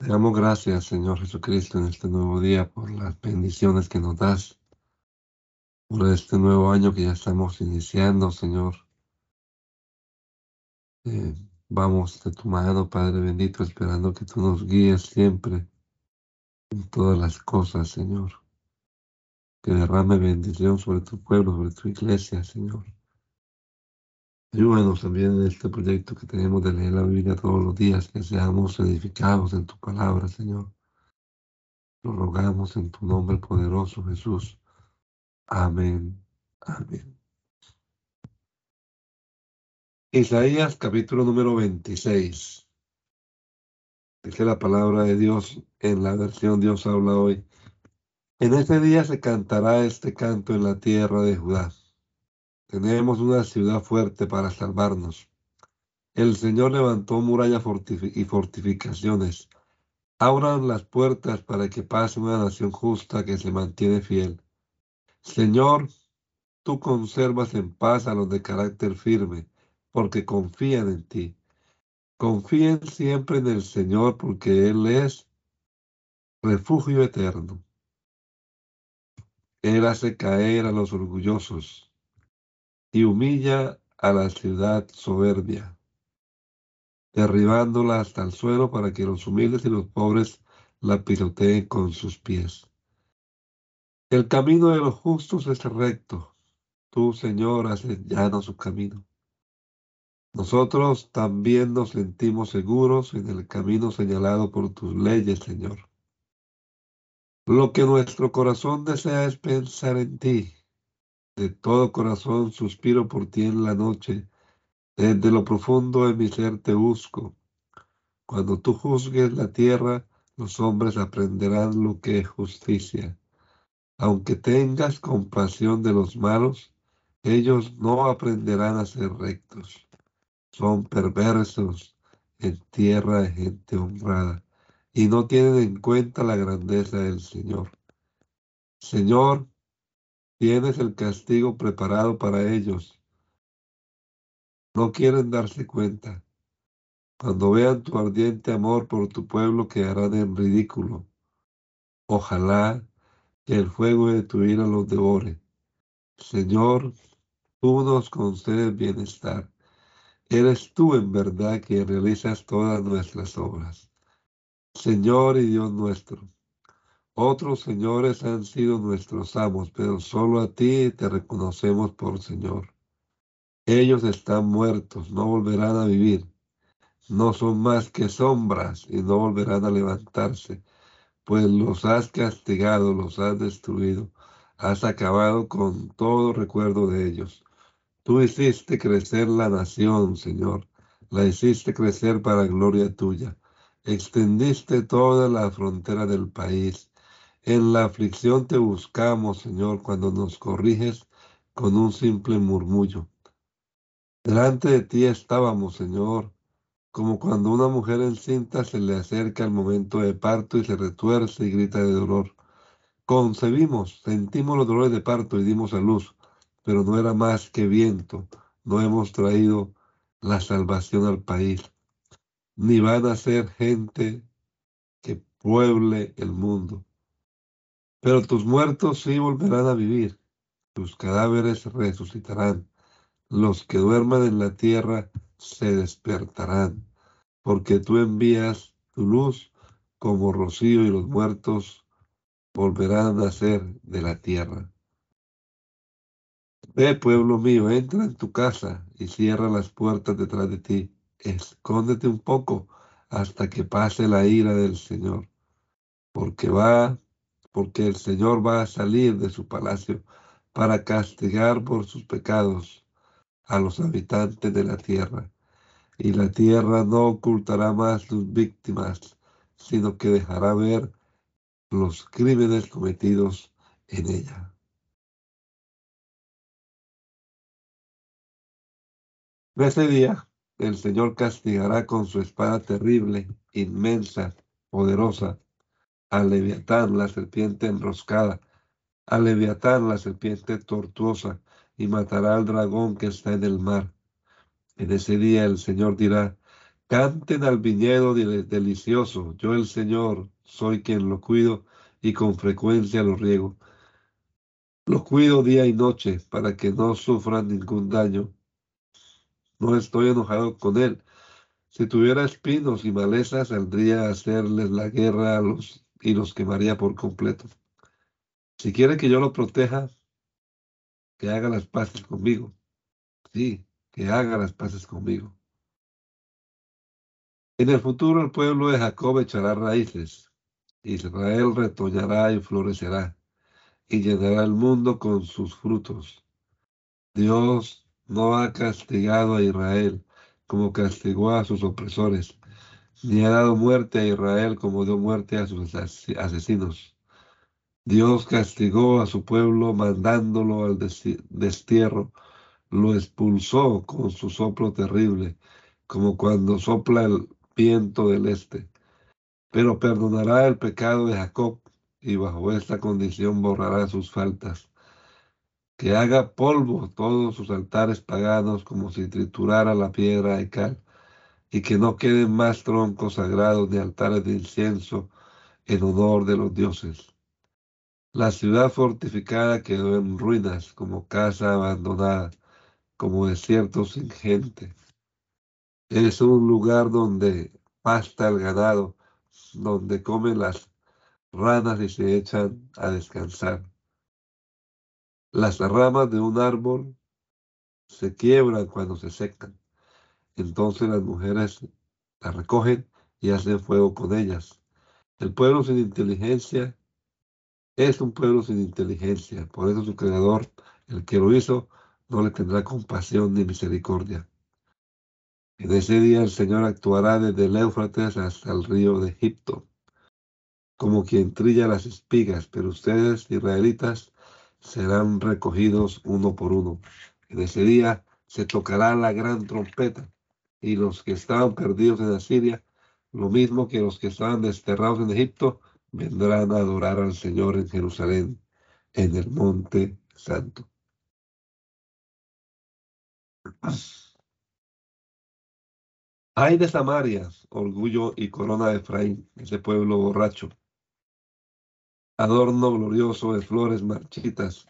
Te damos gracias, Señor Jesucristo, en este nuevo día por las bendiciones que nos das, por este nuevo año que ya estamos iniciando, Señor. Eh, vamos de tu mano, Padre bendito, esperando que tú nos guíes siempre en todas las cosas, Señor. Que derrame bendición sobre tu pueblo, sobre tu iglesia, Señor. Ayúdanos también en este proyecto que tenemos de leer la Biblia todos los días, que seamos edificados en tu palabra, Señor. Lo rogamos en tu nombre poderoso, Jesús. Amén. Amén. Isaías capítulo número 26. Dice la palabra de Dios en la versión Dios habla hoy. En este día se cantará este canto en la tierra de Judá. Tenemos una ciudad fuerte para salvarnos. El Señor levantó murallas y fortificaciones. Abran las puertas para que pase una nación justa que se mantiene fiel. Señor, tú conservas en paz a los de carácter firme, porque confían en ti. Confíen siempre en el Señor, porque Él es refugio eterno. Él hace caer a los orgullosos y humilla a la ciudad soberbia, derribándola hasta el suelo para que los humildes y los pobres la pisoteen con sus pies. El camino de los justos es recto. Tú, Señor, haces llano su camino. Nosotros también nos sentimos seguros en el camino señalado por tus leyes, Señor. Lo que nuestro corazón desea es pensar en ti de todo corazón suspiro por ti en la noche. Desde lo profundo de mi ser te busco. Cuando tú juzgues la tierra, los hombres aprenderán lo que es justicia. Aunque tengas compasión de los malos, ellos no aprenderán a ser rectos. Son perversos en tierra de gente honrada y no tienen en cuenta la grandeza del Señor. Señor, Tienes el castigo preparado para ellos. No quieren darse cuenta. Cuando vean tu ardiente amor por tu pueblo quedarán en ridículo. Ojalá que el fuego de tu ira los devore. Señor, tú nos concedes bienestar. Eres tú en verdad que realizas todas nuestras obras. Señor y Dios nuestro, otros señores han sido nuestros amos, pero solo a ti te reconocemos por Señor. Ellos están muertos, no volverán a vivir. No son más que sombras y no volverán a levantarse, pues los has castigado, los has destruido, has acabado con todo recuerdo de ellos. Tú hiciste crecer la nación, Señor, la hiciste crecer para gloria tuya. Extendiste toda la frontera del país en la aflicción te buscamos, Señor, cuando nos corriges con un simple murmullo. Delante de ti estábamos, Señor, como cuando una mujer encinta se le acerca el momento de parto y se retuerce y grita de dolor. Concebimos, sentimos los dolores de parto y dimos a luz, pero no era más que viento. No hemos traído la salvación al país, ni van a ser gente que pueble el mundo. Pero tus muertos sí volverán a vivir, tus cadáveres resucitarán, los que duerman en la tierra se despertarán, porque tú envías tu luz como rocío y los muertos volverán a nacer de la tierra. Ve, pueblo mío, entra en tu casa y cierra las puertas detrás de ti. Escóndete un poco hasta que pase la ira del Señor, porque va porque el Señor va a salir de su palacio para castigar por sus pecados a los habitantes de la tierra. Y la tierra no ocultará más sus víctimas, sino que dejará ver los crímenes cometidos en ella. ese día el Señor castigará con su espada terrible, inmensa, poderosa, a Leviatán, la serpiente enroscada, a Leviatán, la serpiente tortuosa, y matará al dragón que está en el mar. En ese día el Señor dirá, Canten al viñedo delicioso. Yo el Señor soy quien lo cuido y con frecuencia lo riego. Lo cuido día y noche para que no sufran ningún daño. No estoy enojado con él. Si tuviera espinos y malezas, saldría a hacerles la guerra a los y los quemaría por completo. Si quiere que yo lo proteja, que haga las paces conmigo. Sí, que haga las paces conmigo. En el futuro el pueblo de Jacob echará raíces. Israel retoñará y florecerá y llenará el mundo con sus frutos. Dios no ha castigado a Israel como castigó a sus opresores, ni ha dado muerte a Israel como dio muerte a sus asesinos. Dios castigó a su pueblo mandándolo al destierro, lo expulsó con su soplo terrible, como cuando sopla el viento del este. Pero perdonará el pecado de Jacob y bajo esta condición borrará sus faltas. Que haga polvo todos sus altares paganos como si triturara la piedra de cal, y que no queden más troncos sagrados ni altares de incienso en honor de los dioses. La ciudad fortificada quedó en ruinas como casa abandonada, como desierto sin gente. Es un lugar donde pasta el ganado, donde comen las ranas y se echan a descansar. Las ramas de un árbol se quiebran cuando se secan. Entonces las mujeres las recogen y hacen fuego con ellas. El pueblo sin inteligencia es un pueblo sin inteligencia. Por eso su creador, el que lo hizo, no le tendrá compasión ni misericordia. En ese día el Señor actuará desde el Éufrates hasta el río de Egipto, como quien trilla las espigas, pero ustedes, israelitas, serán recogidos uno por uno. En ese día se tocará la gran trompeta, y los que estaban perdidos en Asiria, lo mismo que los que estaban desterrados en Egipto, vendrán a adorar al Señor en Jerusalén, en el monte santo. Ay de Samaria, orgullo y corona de Efraín, ese pueblo borracho. Adorno glorioso de flores marchitas,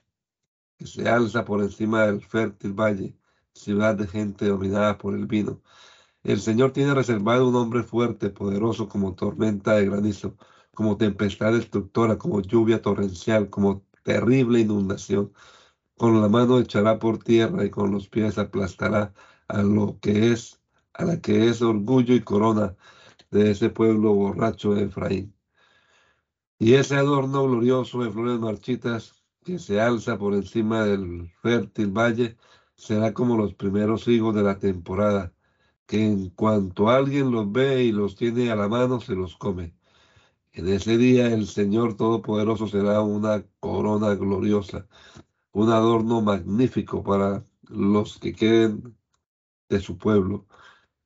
que se alza por encima del fértil valle, ciudad de gente dominada por el vino. El Señor tiene reservado un hombre fuerte, poderoso como tormenta de granizo, como tempestad destructora, como lluvia torrencial, como terrible inundación. Con la mano echará por tierra y con los pies aplastará a lo que es a la que es orgullo y corona de ese pueblo borracho de Efraín. Y ese adorno glorioso de flores marchitas que se alza por encima del fértil valle será como los primeros higos de la temporada, que en cuanto alguien los ve y los tiene a la mano, se los come. En ese día el Señor Todopoderoso será una corona gloriosa, un adorno magnífico para los que queden de su pueblo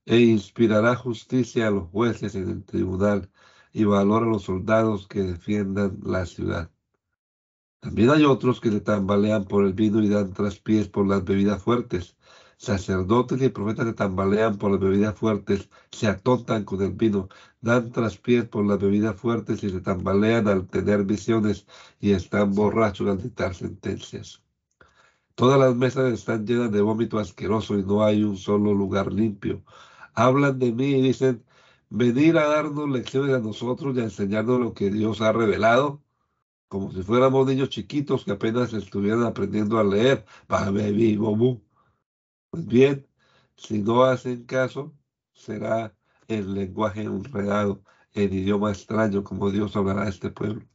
e inspirará justicia a los jueces en el tribunal y valor a los soldados que defiendan la ciudad. También hay otros que se tambalean por el vino y dan traspiés por las bebidas fuertes. Sacerdotes y profetas se tambalean por las bebidas fuertes, se atontan con el vino, dan traspiés por las bebidas fuertes y se tambalean al tener visiones y están borrachos al dictar sentencias. Todas las mesas están llenas de vómito asqueroso y no hay un solo lugar limpio hablan de mí y dicen, venir a darnos lecciones a nosotros y a enseñarnos lo que Dios ha revelado, como si fuéramos niños chiquitos que apenas estuvieran aprendiendo a leer. Pues bien, si no hacen caso, será el lenguaje enredado, en idioma extraño, como Dios hablará a este pueblo.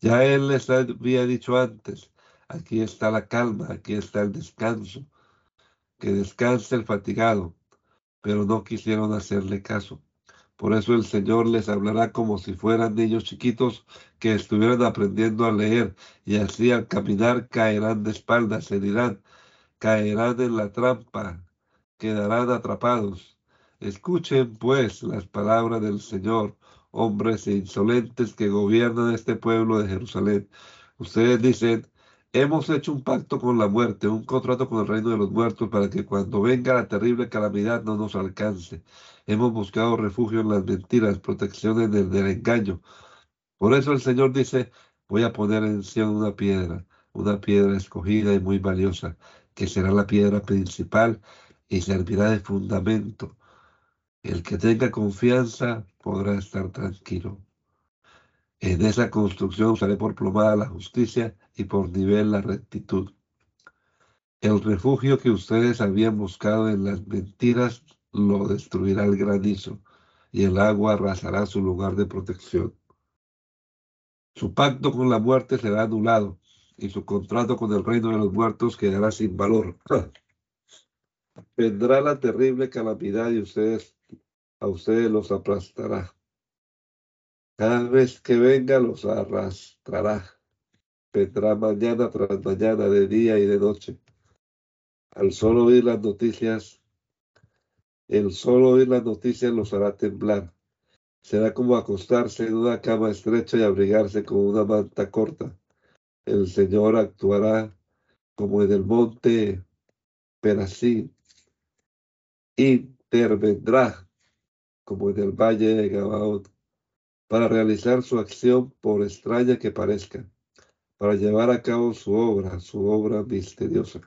Ya Él les había dicho antes, aquí está la calma, aquí está el descanso, que descanse el fatigado, pero no quisieron hacerle caso. Por eso el Señor les hablará como si fueran niños chiquitos que estuvieran aprendiendo a leer y así al caminar caerán de espaldas, se dirán, caerán en la trampa, quedarán atrapados. Escuchen pues las palabras del Señor, hombres insolentes que gobiernan este pueblo de Jerusalén. Ustedes dicen, Hemos hecho un pacto con la muerte, un contrato con el reino de los muertos para que cuando venga la terrible calamidad no nos alcance. Hemos buscado refugio en las mentiras, protección en el del engaño. Por eso el Señor dice, voy a poner en Sion una piedra, una piedra escogida y muy valiosa, que será la piedra principal y servirá de fundamento. El que tenga confianza podrá estar tranquilo. En esa construcción usaré por plomada la justicia y por nivel la rectitud. El refugio que ustedes habían buscado en las mentiras lo destruirá el granizo y el agua arrasará su lugar de protección. Su pacto con la muerte será anulado y su contrato con el reino de los muertos quedará sin valor. Vendrá la terrible calamidad y ustedes, a ustedes los aplastará. Cada vez que venga los arrastrará. Vendrá mañana tras mañana, de día y de noche. Al solo oír las noticias, el solo oír las noticias los hará temblar. Será como acostarse en una cama estrecha y abrigarse con una manta corta. El Señor actuará como en el monte Perasí. Intervendrá como en el valle de Gabaón para realizar su acción por extraña que parezca, para llevar a cabo su obra, su obra misteriosa.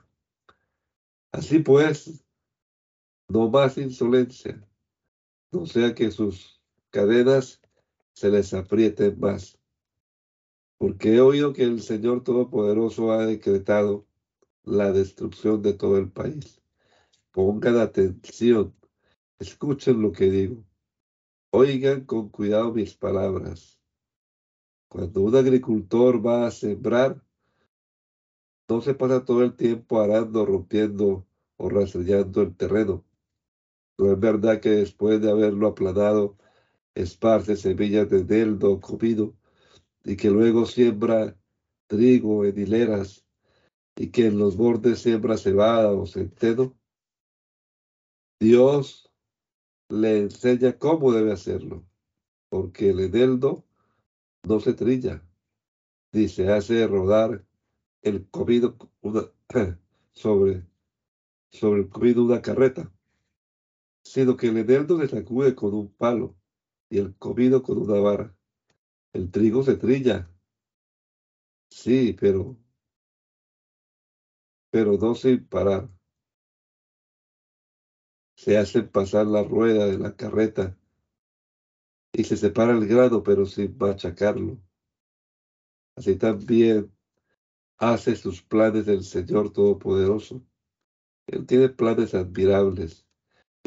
Así pues, no más insolencia, no sea que sus cadenas se les aprieten más, porque he oído que el Señor Todopoderoso ha decretado la destrucción de todo el país. Pongan atención, escuchen lo que digo. Oigan con cuidado mis palabras. Cuando un agricultor va a sembrar, no se pasa todo el tiempo arando, rompiendo o rastrillando el terreno. No es verdad que después de haberlo aplanado, esparce semillas de neldo comido y que luego siembra trigo en hileras y que en los bordes siembra cebada o centeno. Dios le enseña cómo debe hacerlo, porque el eneldo no se trilla, ni se hace rodar el comido sobre, sobre el comido una carreta, sino que el eneldo se sacude con un palo y el comido con una vara. El trigo se trilla, sí, pero, pero no sin parar se hacen pasar la rueda de la carreta y se separa el grano, pero sin machacarlo. Así también hace sus planes el Señor Todopoderoso. Él tiene planes admirables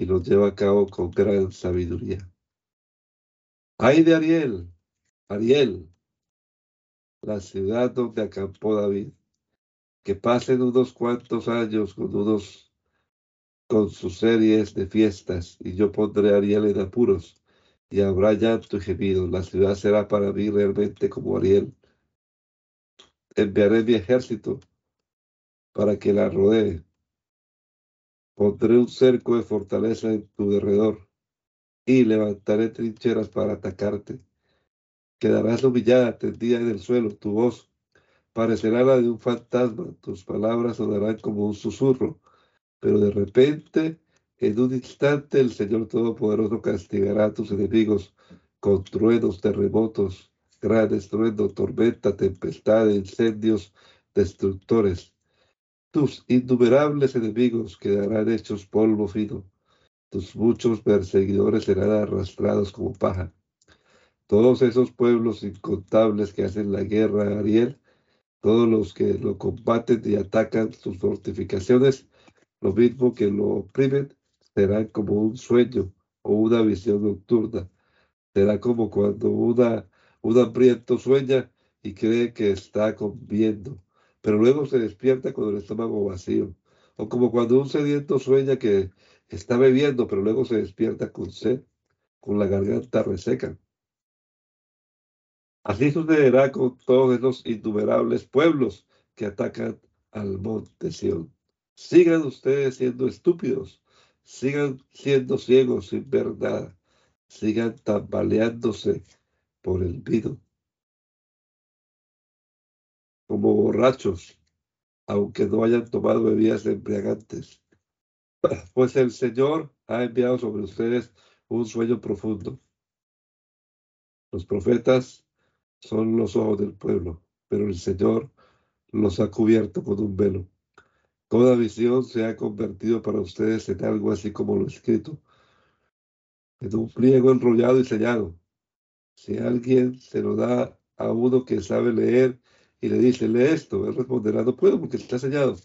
y los lleva a cabo con gran sabiduría. Ay de Ariel, Ariel, la ciudad donde acampó David, que pasen unos cuantos años con unos con sus series de fiestas, y yo pondré a Ariel en apuros, y habrá llanto y gemido. La ciudad será para mí realmente como Ariel. Enviaré mi ejército para que la rodee. Pondré un cerco de fortaleza en tu derredor, y levantaré trincheras para atacarte. Quedarás humillada, tendida en el suelo, tu voz parecerá la de un fantasma, tus palabras sonarán como un susurro pero de repente, en un instante, el Señor Todopoderoso castigará a tus enemigos con truenos, terremotos, gran estruendo, tormenta, tempestad, incendios destructores. Tus innumerables enemigos quedarán hechos polvo fino. Tus muchos perseguidores serán arrastrados como paja. Todos esos pueblos incontables que hacen la guerra a Ariel, todos los que lo combaten y atacan sus fortificaciones, lo mismo que lo oprimen, será como un sueño o una visión nocturna. Será como cuando una, un hambriento sueña y cree que está comiendo, pero luego se despierta con el estómago vacío. O como cuando un sediento sueña que está bebiendo, pero luego se despierta con sed, con la garganta reseca. Así sucederá con todos esos innumerables pueblos que atacan al monte Sion. Sigan ustedes siendo estúpidos, sigan siendo ciegos sin ver nada, sigan tambaleándose por el vino, como borrachos aunque no hayan tomado bebidas embriagantes. Pues el Señor ha enviado sobre ustedes un sueño profundo. Los profetas son los ojos del pueblo, pero el Señor los ha cubierto con un velo. Toda visión se ha convertido para ustedes en algo así como lo escrito, en un pliego enrollado y sellado. Si alguien se lo da a uno que sabe leer y le dice, lee esto, él responderá, no puedo porque está sellado.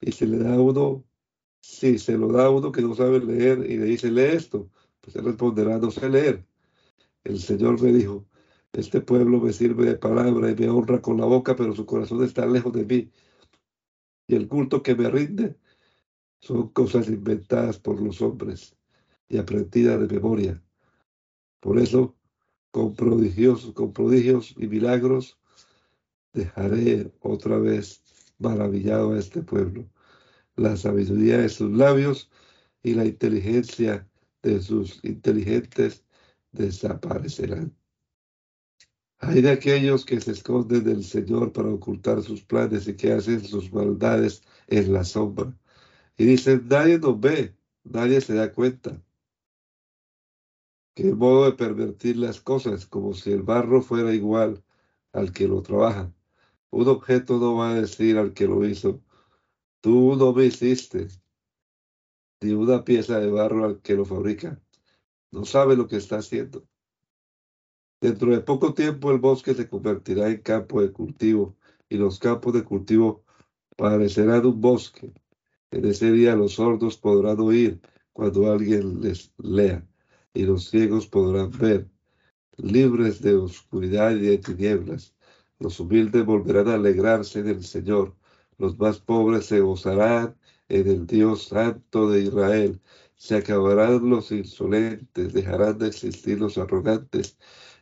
Y se le da a uno, si se lo da a uno que no sabe leer y le dice, lee esto, pues él responderá, no sé leer. El Señor me dijo, este pueblo me sirve de palabra y me honra con la boca, pero su corazón está lejos de mí. Y el culto que me rinde son cosas inventadas por los hombres y aprendidas de memoria. Por eso, con prodigios, con prodigios y milagros, dejaré otra vez maravillado a este pueblo. La sabiduría de sus labios y la inteligencia de sus inteligentes desaparecerán. Hay de aquellos que se esconden del Señor para ocultar sus planes y que hacen sus maldades en la sombra. Y dicen, nadie nos ve, nadie se da cuenta. Qué modo de pervertir las cosas, como si el barro fuera igual al que lo trabaja. Un objeto no va a decir al que lo hizo, tú no me hiciste, ni una pieza de barro al que lo fabrica. No sabe lo que está haciendo. Dentro de poco tiempo el bosque se convertirá en campo de cultivo y los campos de cultivo parecerán un bosque. En ese día los sordos podrán oír cuando alguien les lea y los ciegos podrán ver, libres de oscuridad y de tinieblas. Los humildes volverán a alegrarse en el Señor, los más pobres se gozarán en el Dios Santo de Israel. Se acabarán los insolentes, dejarán de existir los arrogantes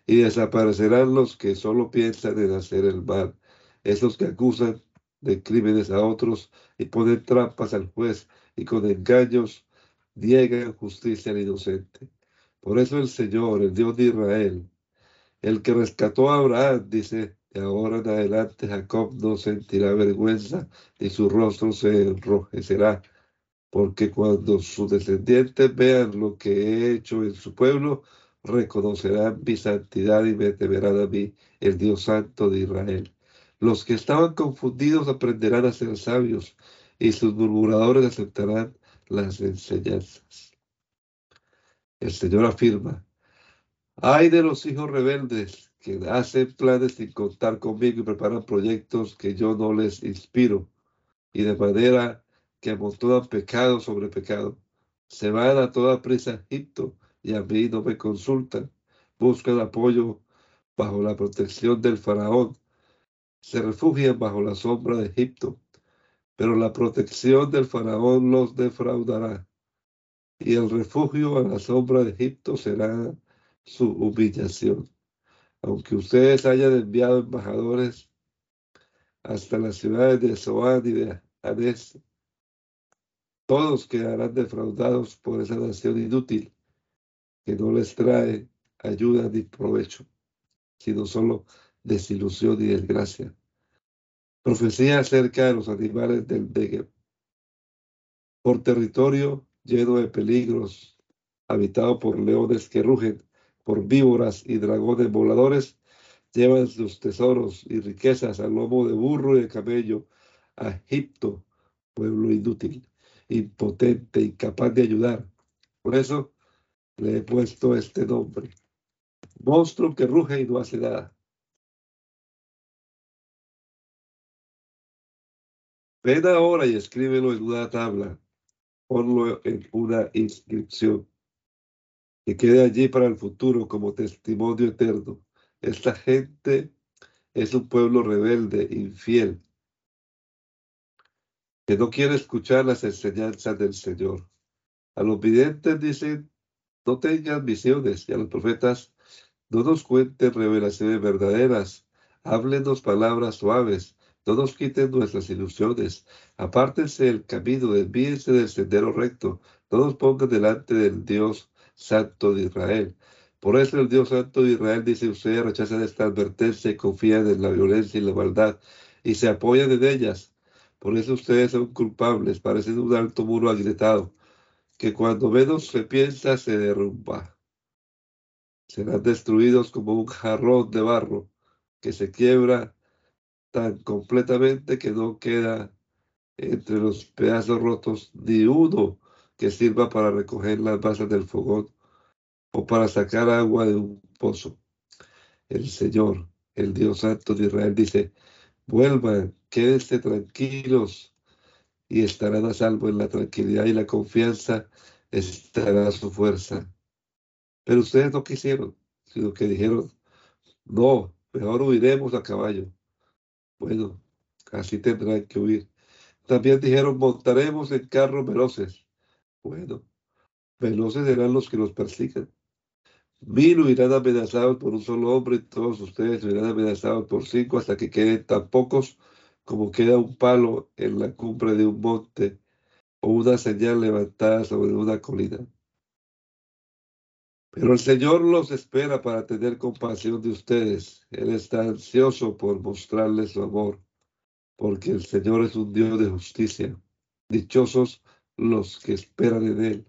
y desaparecerán los que solo piensan en hacer el mal, esos que acusan de crímenes a otros y ponen trampas al juez y con engaños niegan justicia al inocente. Por eso el Señor, el Dios de Israel, el que rescató a Abraham, dice, de ahora en adelante Jacob no sentirá vergüenza, ni su rostro se enrojecerá, porque cuando sus descendientes vean lo que he hecho en su pueblo, reconocerán mi santidad y me temerán a mí, el Dios Santo de Israel. Los que estaban confundidos aprenderán a ser sabios, y sus murmuradores aceptarán las enseñanzas. El Señor afirma, hay de los hijos rebeldes que hacen planes sin contar conmigo y preparan proyectos que yo no les inspiro, y de manera que amontonan pecado sobre pecado. Se van a toda prisa a Egipto y a mí no me consultan. Buscan apoyo bajo la protección del faraón. Se refugian bajo la sombra de Egipto, pero la protección del faraón los defraudará. Y el refugio a la sombra de Egipto será su humillación. Aunque ustedes hayan enviado embajadores hasta las ciudades de Zoán y de Anés, todos quedarán defraudados por esa nación inútil que no les trae ayuda ni provecho, sino solo desilusión y desgracia. Profecía acerca de los animales del Negev. Por territorio lleno de peligros, habitado por leones que rugen, por víboras y dragones voladores, llevan sus tesoros y riquezas al lomo de burro y de camello a Egipto, pueblo inútil, impotente, incapaz de ayudar. Por eso, le he puesto este nombre. Monstruo que ruge y no hace nada. Ven ahora y escríbelo en una tabla. Ponlo en una inscripción. Que quede allí para el futuro como testimonio eterno. Esta gente es un pueblo rebelde, infiel, que no quiere escuchar las enseñanzas del Señor. A los videntes dicen, no tengan visiones y a los profetas no nos cuenten revelaciones verdaderas, háblenos palabras suaves, no nos quiten nuestras ilusiones, apártense del camino, desvíense del sendero recto, no nos pongan delante del Dios Santo de Israel. Por eso el Dios Santo de Israel dice, ustedes rechazan esta advertencia y confían en la violencia y la maldad y se apoyan en ellas. Por eso ustedes son culpables, parecen un alto muro agrietado, que cuando menos se piensa se derrumba. Serán destruidos como un jarrón de barro que se quiebra tan completamente que no queda entre los pedazos rotos ni uno que sirva para recoger las basas del fogón o para sacar agua de un pozo. El Señor, el Dios Santo de Israel, dice, vuelvan, quédense tranquilos y estarán a salvo en la tranquilidad y la confianza estará su fuerza. Pero ustedes no quisieron, sino que dijeron, no, mejor huiremos a caballo. Bueno, así tendrán que huir. También dijeron, montaremos en carros veloces. Bueno, veloces serán los que los persigan. Mil huirán amenazados por un solo hombre todos ustedes huirán amenazados por cinco hasta que queden tan pocos como queda un palo en la cumbre de un monte o una señal levantada sobre una colina. Pero el Señor los espera para tener compasión de ustedes. Él está ansioso por mostrarles su amor, porque el Señor es un Dios de justicia. Dichosos los que esperan en Él.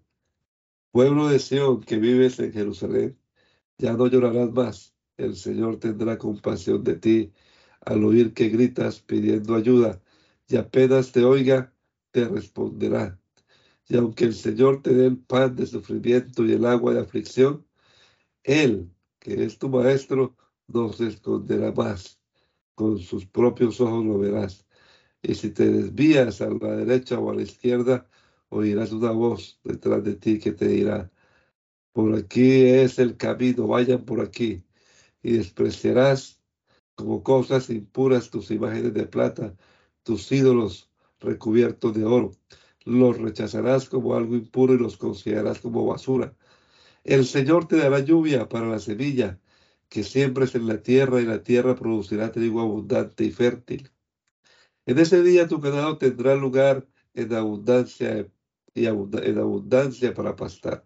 Pueblo de Sión que vives en Jerusalén, ya no llorarás más. El Señor tendrá compasión de ti al oír que gritas pidiendo ayuda, y apenas te oiga, te responderá. Y aunque el Señor te dé el pan de sufrimiento y el agua de aflicción, Él, que es tu maestro, no se esconderá más. Con sus propios ojos lo verás. Y si te desvías a la derecha o a la izquierda, oirás una voz detrás de ti que te dirá, por aquí es el camino, vayan por aquí. Y despreciarás como cosas impuras tus imágenes de plata, tus ídolos recubiertos de oro. Los rechazarás como algo impuro y los considerarás como basura. El Señor te dará lluvia para la semilla que siembres en la tierra y la tierra producirá trigo abundante y fértil. En ese día tu ganado tendrá lugar en abundancia y en abundancia para pastar.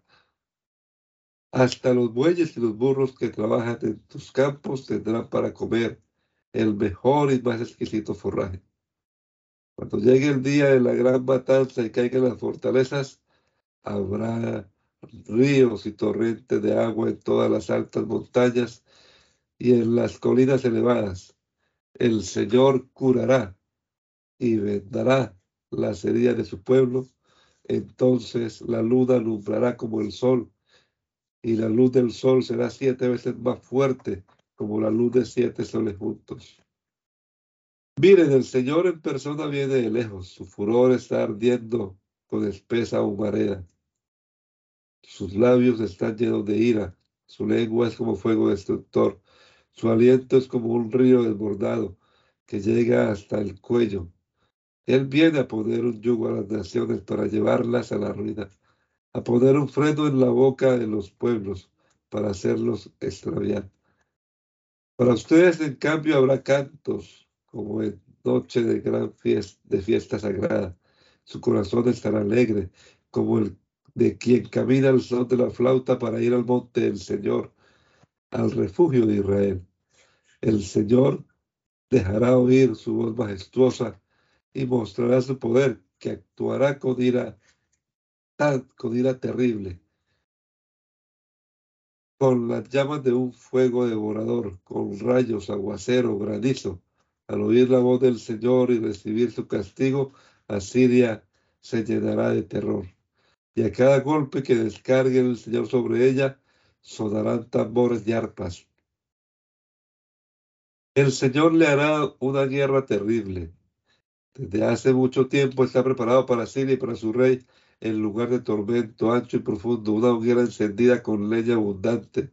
Hasta los bueyes y los burros que trabajan en tus campos tendrán para comer el mejor y más exquisito forraje. Cuando llegue el día de la gran matanza y caigan las fortalezas, habrá ríos y torrentes de agua en todas las altas montañas y en las colinas elevadas. El Señor curará y vendará las heridas de su pueblo. Entonces la luna alumbrará como el sol y la luz del sol será siete veces más fuerte como la luz de siete soles juntos. Miren, el Señor en persona viene de lejos, su furor está ardiendo con espesa humareda. Sus labios están llenos de ira, su lengua es como fuego destructor, su aliento es como un río desbordado que llega hasta el cuello. Él viene a poner un yugo a las naciones para llevarlas a la ruina a poner un freno en la boca de los pueblos para hacerlos extraviar. Para ustedes, en cambio, habrá cantos como en noche de gran fiesta, de fiesta sagrada. Su corazón estará alegre, como el de quien camina al son de la flauta para ir al monte del Señor, al refugio de Israel. El Señor dejará oír su voz majestuosa y mostrará su poder, que actuará con ira con ira terrible, con las llamas de un fuego devorador, con rayos, aguacero, granizo. Al oír la voz del Señor y recibir su castigo, Asiria se llenará de terror. Y a cada golpe que descargue el Señor sobre ella, sonarán tambores y arpas. El Señor le hará una guerra terrible. Desde hace mucho tiempo está preparado para Siria y para su rey en lugar de tormento ancho y profundo, una hoguera encendida con leña abundante.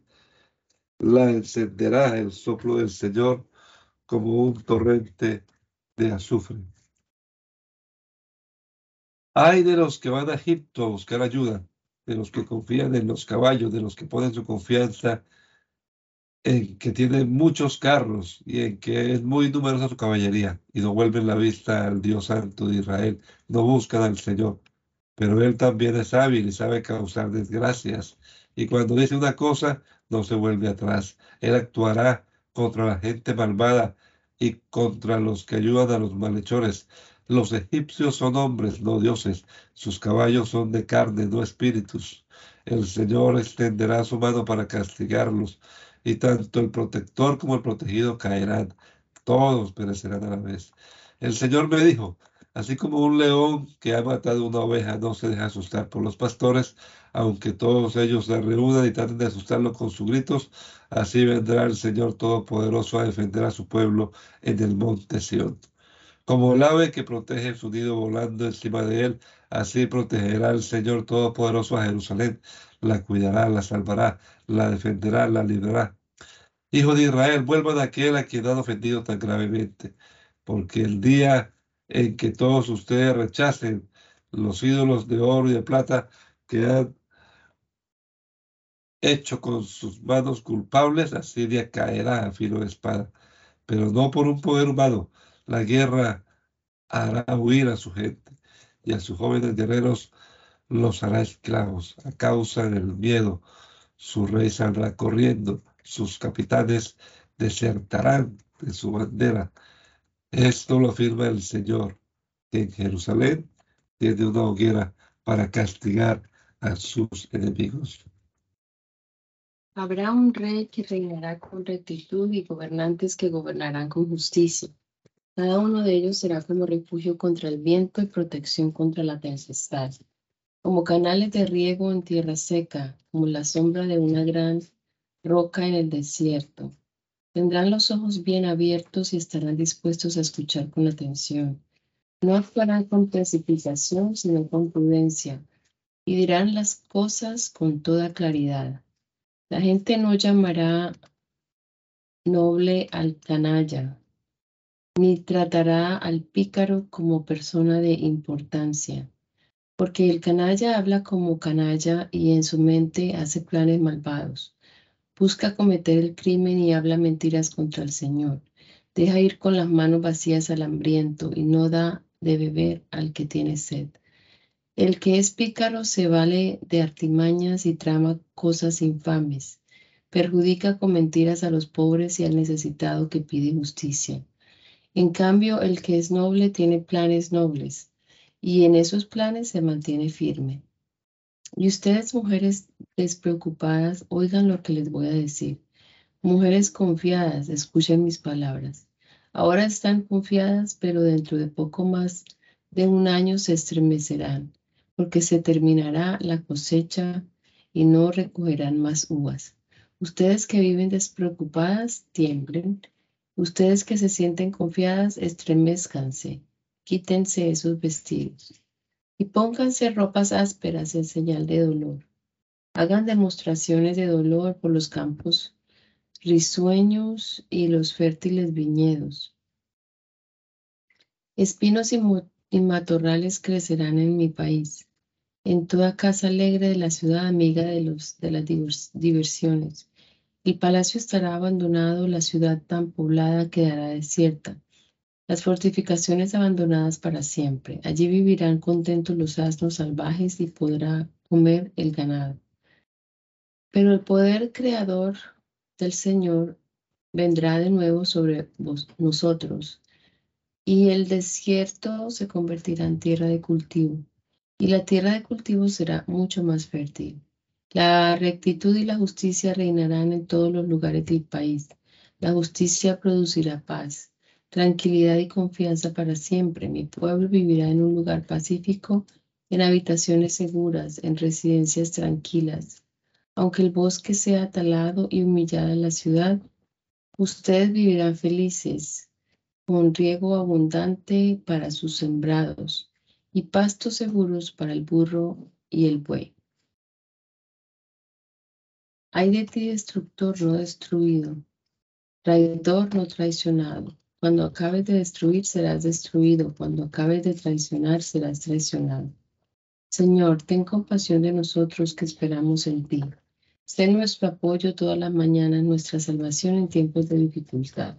La encenderá el soplo del Señor como un torrente de azufre. Hay de los que van a Egipto a buscar ayuda, de los que confían en los caballos, de los que ponen su confianza en que tienen muchos carros y en que es muy numerosa su caballería y no vuelven la vista al Dios Santo de Israel, no buscan al Señor pero él también es hábil y sabe causar desgracias. Y cuando dice una cosa, no se vuelve atrás. Él actuará contra la gente malvada y contra los que ayudan a los malhechores. Los egipcios son hombres, no dioses. Sus caballos son de carne, no espíritus. El Señor extenderá su mano para castigarlos, y tanto el protector como el protegido caerán. Todos perecerán a la vez. El Señor me dijo, así como un león que ha matado una oveja no se deja asustar por los pastores, aunque todos ellos se reúnan y traten de asustarlo con sus gritos, así vendrá el Señor Todopoderoso a defender a su pueblo en el monte Sión. Como el ave que protege su nido volando encima de él, así protegerá el Señor Todopoderoso a Jerusalén. La cuidará, la salvará, la defenderá, la librará. Hijo de Israel, vuelvan a aquel a quien han ofendido tan gravemente, porque el día en que todos ustedes rechacen los ídolos de oro y de plata que han hecho con sus manos culpables, Asiria caerá a filo de espada, pero no por un poder humano. La guerra hará huir a su gente y a sus jóvenes guerreros los hará esclavos a causa del miedo. Su rey saldrá corriendo, sus capitanes desertarán de su bandera. Esto lo afirma el Señor, que en Jerusalén tiene una hoguera para castigar a sus enemigos. Habrá un rey que reinará con rectitud y gobernantes que gobernarán con justicia. Cada uno de ellos será como refugio contra el viento y protección contra la tempestad, como canales de riego en tierra seca, como la sombra de una gran roca en el desierto. Tendrán los ojos bien abiertos y estarán dispuestos a escuchar con atención. No actuarán con precipitación, sino con prudencia, y dirán las cosas con toda claridad. La gente no llamará noble al canalla, ni tratará al pícaro como persona de importancia, porque el canalla habla como canalla y en su mente hace planes malvados. Busca cometer el crimen y habla mentiras contra el Señor. Deja ir con las manos vacías al hambriento y no da de beber al que tiene sed. El que es pícaro se vale de artimañas y trama cosas infames. Perjudica con mentiras a los pobres y al necesitado que pide justicia. En cambio, el que es noble tiene planes nobles y en esos planes se mantiene firme. Y ustedes, mujeres despreocupadas, oigan lo que les voy a decir. Mujeres confiadas, escuchen mis palabras. Ahora están confiadas, pero dentro de poco más de un año se estremecerán porque se terminará la cosecha y no recogerán más uvas. Ustedes que viven despreocupadas, tiemblen. Ustedes que se sienten confiadas, estremezcanse. Quítense esos vestidos y pónganse ropas ásperas en señal de dolor. Hagan demostraciones de dolor por los campos risueños y los fértiles viñedos. Espinos y matorrales crecerán en mi país, en toda casa alegre de la ciudad amiga de las diversiones. El palacio estará abandonado, la ciudad tan poblada quedará desierta, las fortificaciones abandonadas para siempre. Allí vivirán contentos los asnos salvajes y podrá comer el ganado. Pero el poder creador del Señor vendrá de nuevo sobre nosotros y el desierto se convertirá en tierra de cultivo, y la tierra de cultivo será mucho más fértil. La rectitud y la justicia reinarán en todos los lugares del país. La justicia producirá paz, tranquilidad y confianza para siempre. Mi pueblo vivirá en un lugar pacífico, en habitaciones seguras, en residencias tranquilas. Aunque el bosque sea talado y humillada la ciudad, ustedes vivirán felices con riego abundante para sus sembrados y pastos seguros para el burro y el buey. Hay de ti destructor no destruido, traidor no traicionado. Cuando acabes de destruir serás destruido, cuando acabes de traicionar serás traicionado. Señor, ten compasión de nosotros que esperamos en ti. Sé nuestro apoyo toda la mañana, nuestra salvación en tiempos de dificultad.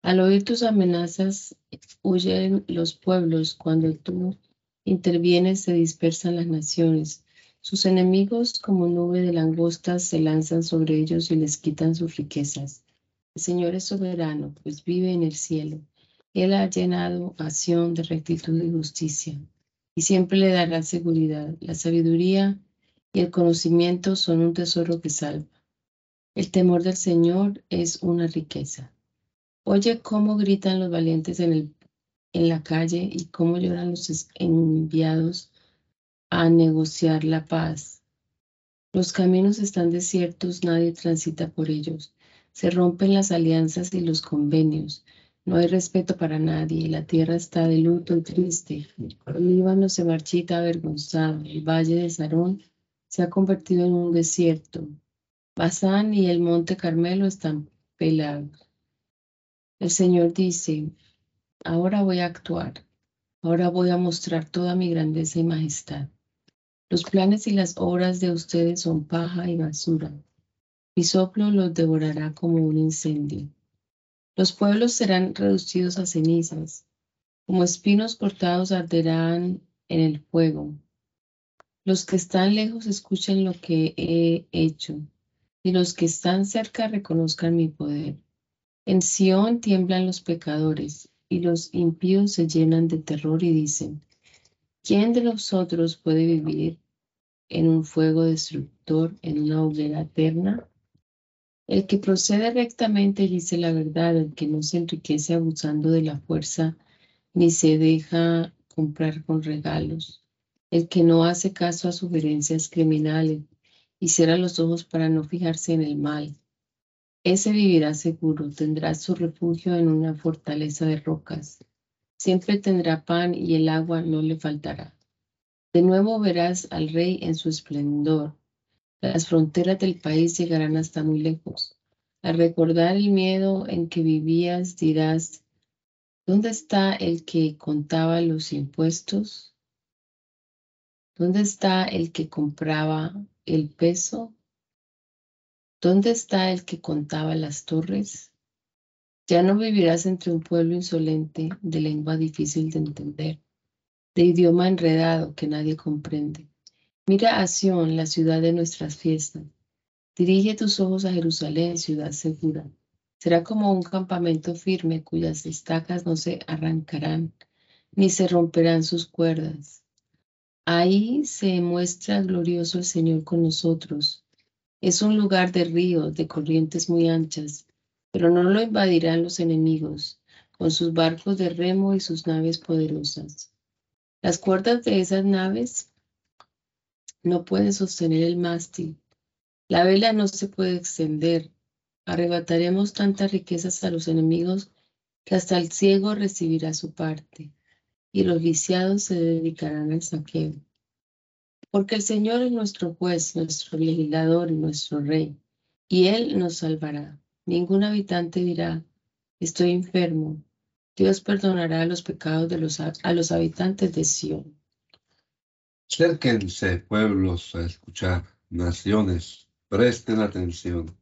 Al oír tus amenazas, huyen los pueblos. Cuando tú intervienes, se dispersan las naciones. Sus enemigos, como nube de langostas, se lanzan sobre ellos y les quitan sus riquezas. El Señor es soberano, pues vive en el cielo. Él ha llenado acción de rectitud y justicia, y siempre le dará seguridad. La sabiduría y el conocimiento son un tesoro que salva. El temor del Señor es una riqueza. Oye cómo gritan los valientes en, el, en la calle y cómo lloran los enviados a negociar la paz. Los caminos están desiertos, nadie transita por ellos. Se rompen las alianzas y los convenios. No hay respeto para nadie. La tierra está de luto y triste. El Líbano se marchita avergonzado. El valle de Sarón se ha convertido en un desierto. Basán y el monte Carmelo están pelados. El Señor dice, ahora voy a actuar. Ahora voy a mostrar toda mi grandeza y majestad. Los planes y las obras de ustedes son paja y basura. Mi soplo los devorará como un incendio. Los pueblos serán reducidos a cenizas, como espinos cortados arderán en el fuego. Los que están lejos escuchen lo que he hecho, y los que están cerca reconozcan mi poder. En Sión tiemblan los pecadores, y los impíos se llenan de terror y dicen, ¿quién de nosotros puede vivir en un fuego destructor, en una hoguera eterna? El que procede rectamente dice la verdad, el que no se enriquece abusando de la fuerza, ni se deja comprar con regalos, el que no hace caso a sugerencias criminales y cierra los ojos para no fijarse en el mal. Ese vivirá seguro, tendrá su refugio en una fortaleza de rocas. Siempre tendrá pan y el agua no le faltará. De nuevo verás al rey en su esplendor las fronteras del país llegarán hasta muy lejos. Al recordar el miedo en que vivías, dirás, ¿dónde está el que contaba los impuestos? ¿Dónde está el que compraba el peso? ¿Dónde está el que contaba las torres? Ya no vivirás entre un pueblo insolente, de lengua difícil de entender, de idioma enredado que nadie comprende. Mira a Sión, la ciudad de nuestras fiestas. Dirige tus ojos a Jerusalén, ciudad segura. Será como un campamento firme cuyas estacas no se arrancarán, ni se romperán sus cuerdas. Ahí se muestra glorioso el Señor con nosotros. Es un lugar de ríos, de corrientes muy anchas, pero no lo invadirán los enemigos, con sus barcos de remo y sus naves poderosas. Las cuerdas de esas naves no puede sostener el mástil. La vela no se puede extender. Arrebataremos tantas riquezas a los enemigos que hasta el ciego recibirá su parte y los viciados se dedicarán al saqueo. Porque el Señor es nuestro juez, nuestro legislador y nuestro rey, y Él nos salvará. Ningún habitante dirá, estoy enfermo. Dios perdonará los pecados de los, a los habitantes de Sion. Acérquense, pueblos, a escuchar, naciones, presten atención.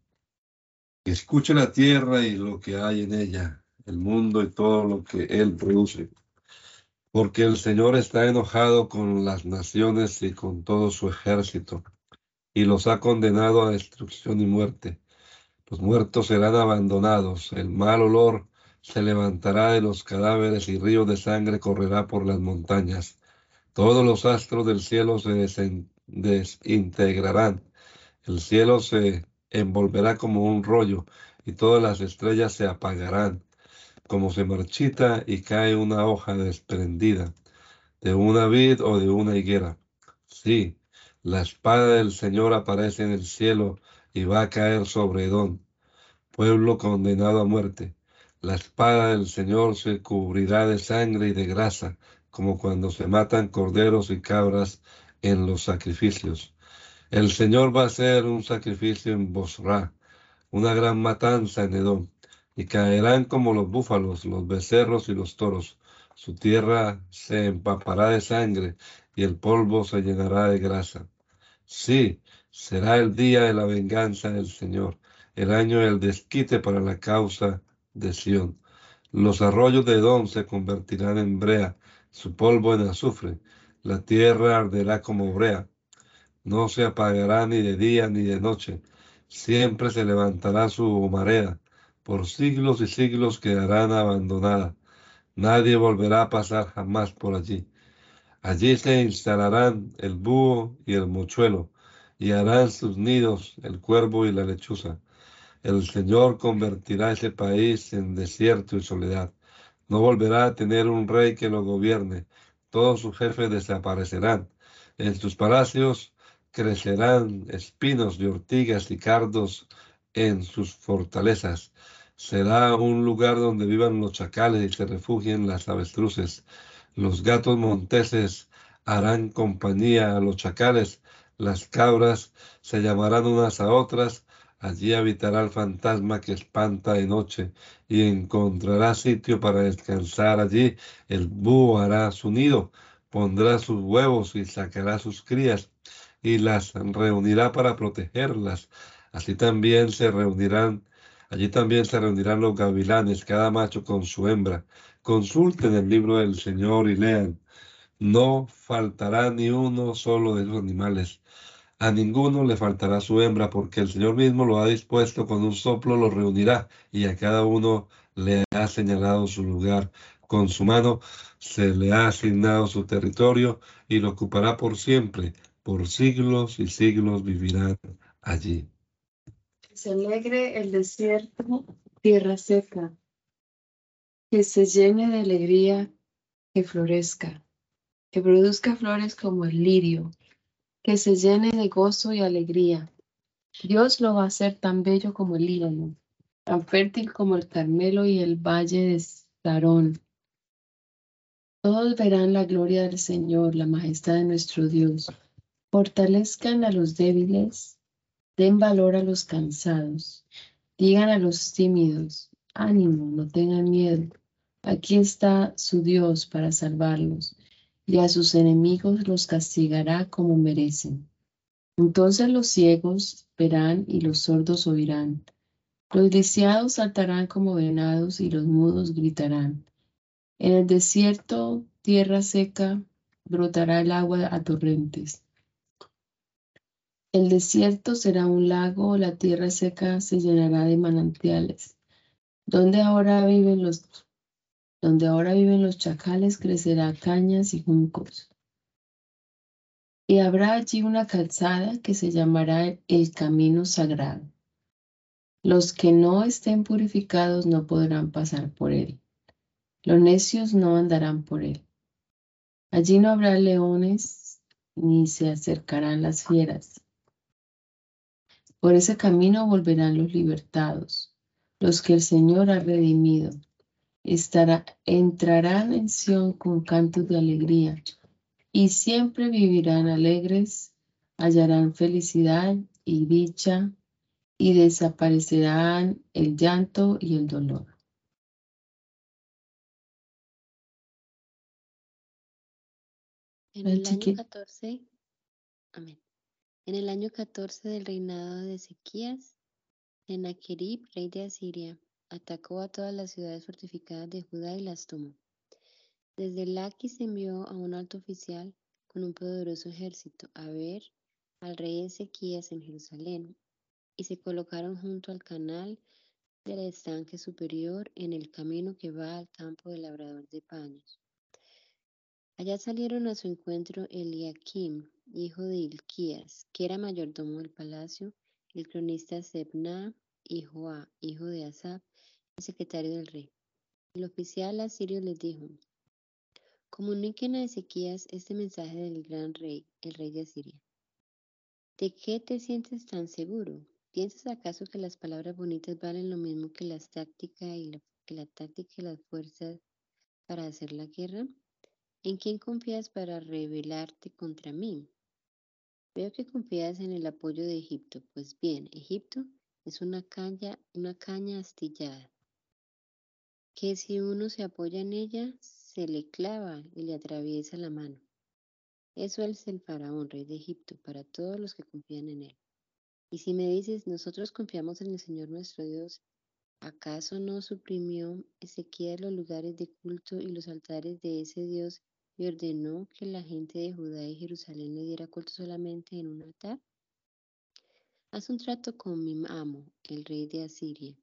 Escuche la tierra y lo que hay en ella, el mundo y todo lo que él produce. Porque el Señor está enojado con las naciones y con todo su ejército, y los ha condenado a destrucción y muerte. Los muertos serán abandonados, el mal olor se levantará de los cadáveres y río de sangre correrá por las montañas todos los astros del cielo se desintegrarán. El cielo se envolverá como un rollo y todas las estrellas se apagarán, como se marchita y cae una hoja desprendida de una vid o de una higuera. Sí, la espada del Señor aparece en el cielo y va a caer sobre Edón, pueblo condenado a muerte. La espada del Señor se cubrirá de sangre y de grasa, como cuando se matan corderos y cabras en los sacrificios. El Señor va a hacer un sacrificio en Bosra, una gran matanza en Edom, y caerán como los búfalos, los becerros y los toros. Su tierra se empapará de sangre y el polvo se llenará de grasa. Sí, será el día de la venganza del Señor, el año del desquite para la causa de Sión. Los arroyos de Edom se convertirán en brea su polvo en azufre, la tierra arderá como brea, no se apagará ni de día ni de noche, siempre se levantará su marea, por siglos y siglos quedarán abandonada. Nadie volverá a pasar jamás por allí. Allí se instalarán el búho y el mochuelo, y harán sus nidos el cuervo y la lechuza. El Señor convertirá ese país en desierto y soledad. No volverá a tener un rey que lo gobierne. Todos sus jefes desaparecerán. En sus palacios crecerán espinos de ortigas y cardos en sus fortalezas. Será un lugar donde vivan los chacales y se refugien las avestruces. Los gatos monteses harán compañía a los chacales, las cabras se llamarán unas a otras, allí habitará el fantasma que espanta de noche y encontrará sitio para descansar allí. El búho hará su nido, pondrá sus huevos y sacará sus crías y las reunirá para protegerlas. Así también se reunirán, allí también se reunirán los gavilanes, cada macho con su hembra. Consulten el libro del Señor y lean. No faltará ni uno solo de esos animales. A ninguno le faltará su hembra, porque el Señor mismo lo ha dispuesto, con un soplo lo reunirá, y a cada uno le ha señalado su lugar. Con su mano se le ha asignado su territorio y lo ocupará por siempre, por siglos y siglos vivirán allí. Se alegre el desierto, tierra seca, que se llene de alegría, que florezca, que produzca flores como el lirio, que se llene de gozo y alegría. Dios lo va a hacer tan bello como el Líbano, tan fértil como el Carmelo y el valle de Sarón. Todos verán la gloria del Señor, la majestad de nuestro Dios. Fortalezcan a los débiles, den valor a los cansados, digan a los tímidos, ánimo, no tengan miedo. Aquí está su Dios para salvarlos, y a sus enemigos los castigará como merecen. Entonces los ciegos verán y los sordos oirán. Los lisiados saltarán como venados y los mudos gritarán. En el desierto, tierra seca, brotará el agua a torrentes. El desierto será un lago, la tierra seca se llenará de manantiales. Donde ahora viven los donde ahora viven los chacales, crecerá cañas y juncos. Y habrá allí una calzada que se llamará el camino sagrado. Los que no estén purificados no podrán pasar por él. Los necios no andarán por él. Allí no habrá leones ni se acercarán las fieras. Por ese camino volverán los libertados, los que el Señor ha redimido estará, entrarán en Sión con cantos de alegría y siempre vivirán alegres, hallarán felicidad y dicha y desaparecerán el llanto y el dolor. En el año 14, amén. En el año 14 del reinado de Ezequías, Sennacherib, rey de Asiria, atacó a todas las ciudades fortificadas de Judá y las tomó. Desde Laquis envió a un alto oficial con un poderoso ejército a ver al rey Ezequías en Jerusalén y se colocaron junto al canal del estanque superior en el camino que va al campo del labrador de paños. Allá salieron a su encuentro Eliakim, hijo de Ilquías, que era mayordomo del palacio, el cronista Sebna hijo de Asap, el secretario del rey. El oficial asirio les dijo, comuniquen a Ezequías este mensaje del gran rey, el rey de Asiria. ¿De qué te sientes tan seguro? ¿Piensas acaso que las palabras bonitas valen lo mismo que las tácticas y que la táctica y las fuerzas para hacer la guerra? ¿En quién confías para rebelarte contra mí? Veo que confías en el apoyo de Egipto. Pues bien, Egipto es una caña, una caña astillada que si uno se apoya en ella, se le clava y le atraviesa la mano. Eso es el faraón, rey de Egipto, para todos los que confían en él. Y si me dices, nosotros confiamos en el Señor nuestro Dios, ¿acaso no suprimió Ezequiel los lugares de culto y los altares de ese Dios y ordenó que la gente de Judá y Jerusalén le diera culto solamente en un altar? Haz un trato con mi amo, el rey de Asiria,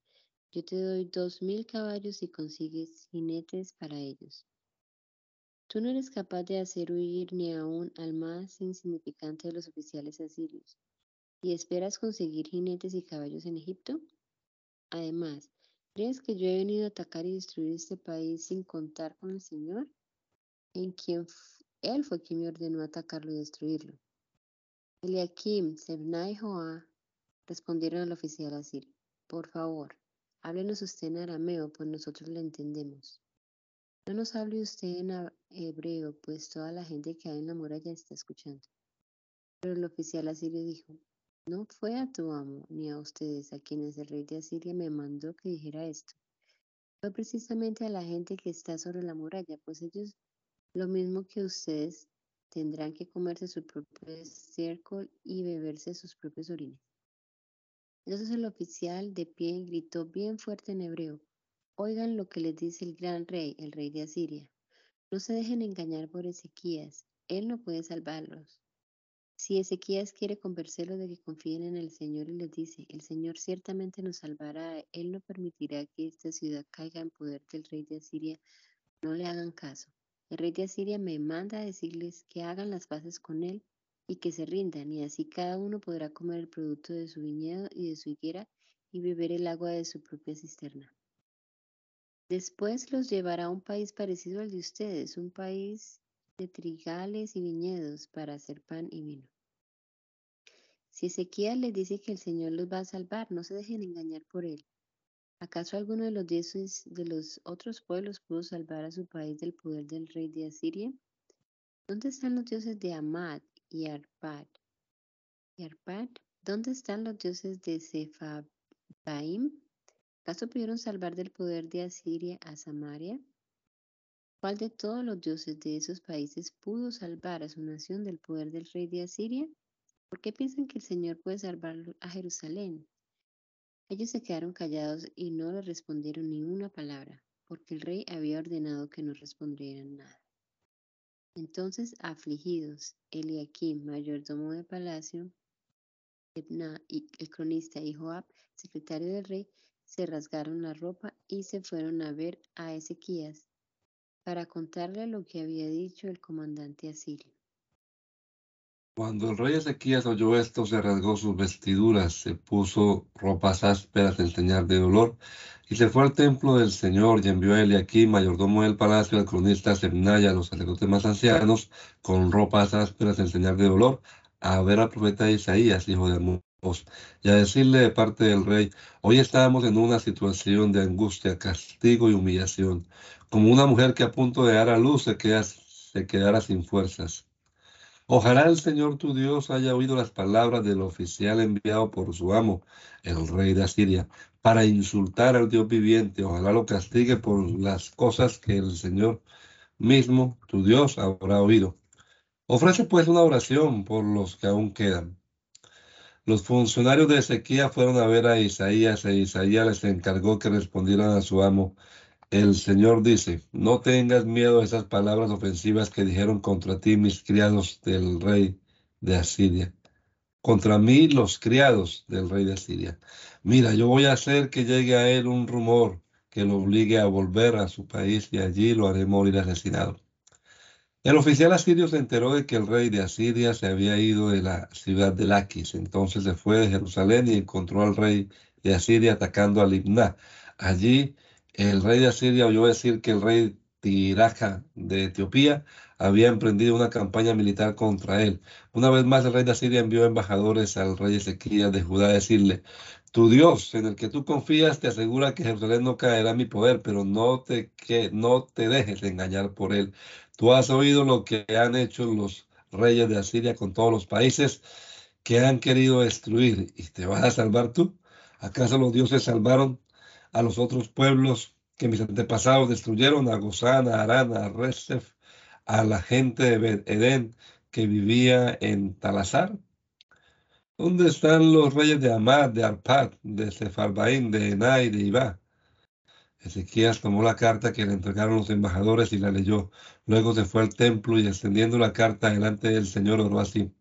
Yo te doy dos mil caballos y consigues jinetes para ellos. Tú no eres capaz de hacer huir ni aún al más insignificante de los oficiales asirios, y esperas conseguir jinetes y caballos en Egipto. Además, ¿crees que yo he venido a atacar y destruir este país sin contar con el Señor? En quien él fue quien me ordenó atacarlo y destruirlo. Eliakim, Sebna y respondieron al oficial asirio. Por favor, háblenos usted en arameo, pues nosotros le entendemos. No nos hable usted en hebreo, pues toda la gente que hay en la muralla está escuchando. Pero el oficial asirio dijo, no fue a tu amo ni a ustedes a quienes el rey de Asiria me mandó que dijera esto. Fue precisamente a la gente que está sobre la muralla, pues ellos, lo mismo que ustedes, tendrán que comerse su propio estiércol y beberse sus propios orines. Entonces el oficial de pie gritó bien fuerte en hebreo, oigan lo que les dice el gran rey, el rey de Asiria. No se dejen engañar por Ezequías, él no puede salvarlos. Si Ezequías quiere convencerlos de que confíen en el Señor y les dice, el Señor ciertamente nos salvará, Él no permitirá que esta ciudad caiga en poder del rey de Asiria, no le hagan caso. El rey de Asiria me manda a decirles que hagan las paces con Él y que se rindan, y así cada uno podrá comer el producto de su viñedo y de su higuera y beber el agua de su propia cisterna. Después los llevará a un país parecido al de ustedes, un país de trigales y viñedos para hacer pan y vino. Si Ezequiel les dice que el Señor los va a salvar, no se dejen engañar por él. ¿Acaso alguno de los dioses de los otros pueblos pudo salvar a su país del poder del rey de Asiria? ¿Dónde están los dioses de Amad y Arpad? ¿Dónde están los dioses de Sefabaim? ¿Acaso pudieron salvar del poder de Asiria a Samaria? ¿Cuál de todos los dioses de esos países pudo salvar a su nación del poder del rey de Asiria? ¿Por qué piensan que el Señor puede salvar a Jerusalén? Ellos se quedaron callados y no le respondieron ni una palabra, porque el rey había ordenado que no respondieran nada. Entonces, afligidos, Eliakim, mayordomo de palacio, Ebna, el cronista y Joab, secretario del rey, se rasgaron la ropa y se fueron a ver a Ezequías para contarle lo que había dicho el comandante asirio. Cuando el rey Ezequías oyó esto, se rasgó sus vestiduras, se puso ropas ásperas en señal de dolor, y se fue al templo del Señor y envió a Eliakim, mayordomo del palacio, al cronista Semnaya, los sacerdotes más ancianos, con ropas ásperas en señal de dolor, a ver al profeta Isaías, hijo de Amós, y a decirle de parte del rey, hoy estamos en una situación de angustia, castigo y humillación, como una mujer que a punto de dar a luz se, queda, se quedara sin fuerzas. Ojalá el Señor tu Dios haya oído las palabras del oficial enviado por su amo, el rey de Asiria, para insultar al Dios viviente. Ojalá lo castigue por las cosas que el Señor mismo, tu Dios, habrá oído. Ofrece pues una oración por los que aún quedan. Los funcionarios de Ezequiel fueron a ver a Isaías e Isaías les encargó que respondieran a su amo el Señor dice, no tengas miedo a esas palabras ofensivas que dijeron contra ti mis criados del rey de Asiria. Contra mí los criados del rey de Asiria. Mira, yo voy a hacer que llegue a él un rumor que lo obligue a volver a su país y allí lo haré morir asesinado. El oficial asirio se enteró de que el rey de Asiria se había ido de la ciudad de Laquis. Entonces se fue de Jerusalén y encontró al rey de Asiria atacando a Libna. Allí el rey de Asiria oyó decir que el rey Tiraja de Etiopía había emprendido una campaña militar contra él. Una vez más el rey de Asiria envió embajadores al rey Ezequías de Judá a decirle, tu Dios en el que tú confías te asegura que Jerusalén no caerá en mi poder, pero no te, que, no te dejes engañar por él. Tú has oído lo que han hecho los reyes de Asiria con todos los países que han querido destruir y te vas a salvar tú. ¿Acaso los dioses salvaron a los otros pueblos que mis antepasados destruyeron, a Gozán, a Arán, a a la gente de Edén que vivía en Talazar? ¿Dónde están los reyes de Amad, de Arpad, de Sefarbaín, de Enai, de Ibá? Ezequías tomó la carta que le entregaron los embajadores y la leyó. Luego se fue al templo y extendiendo la carta delante del Señor oró así.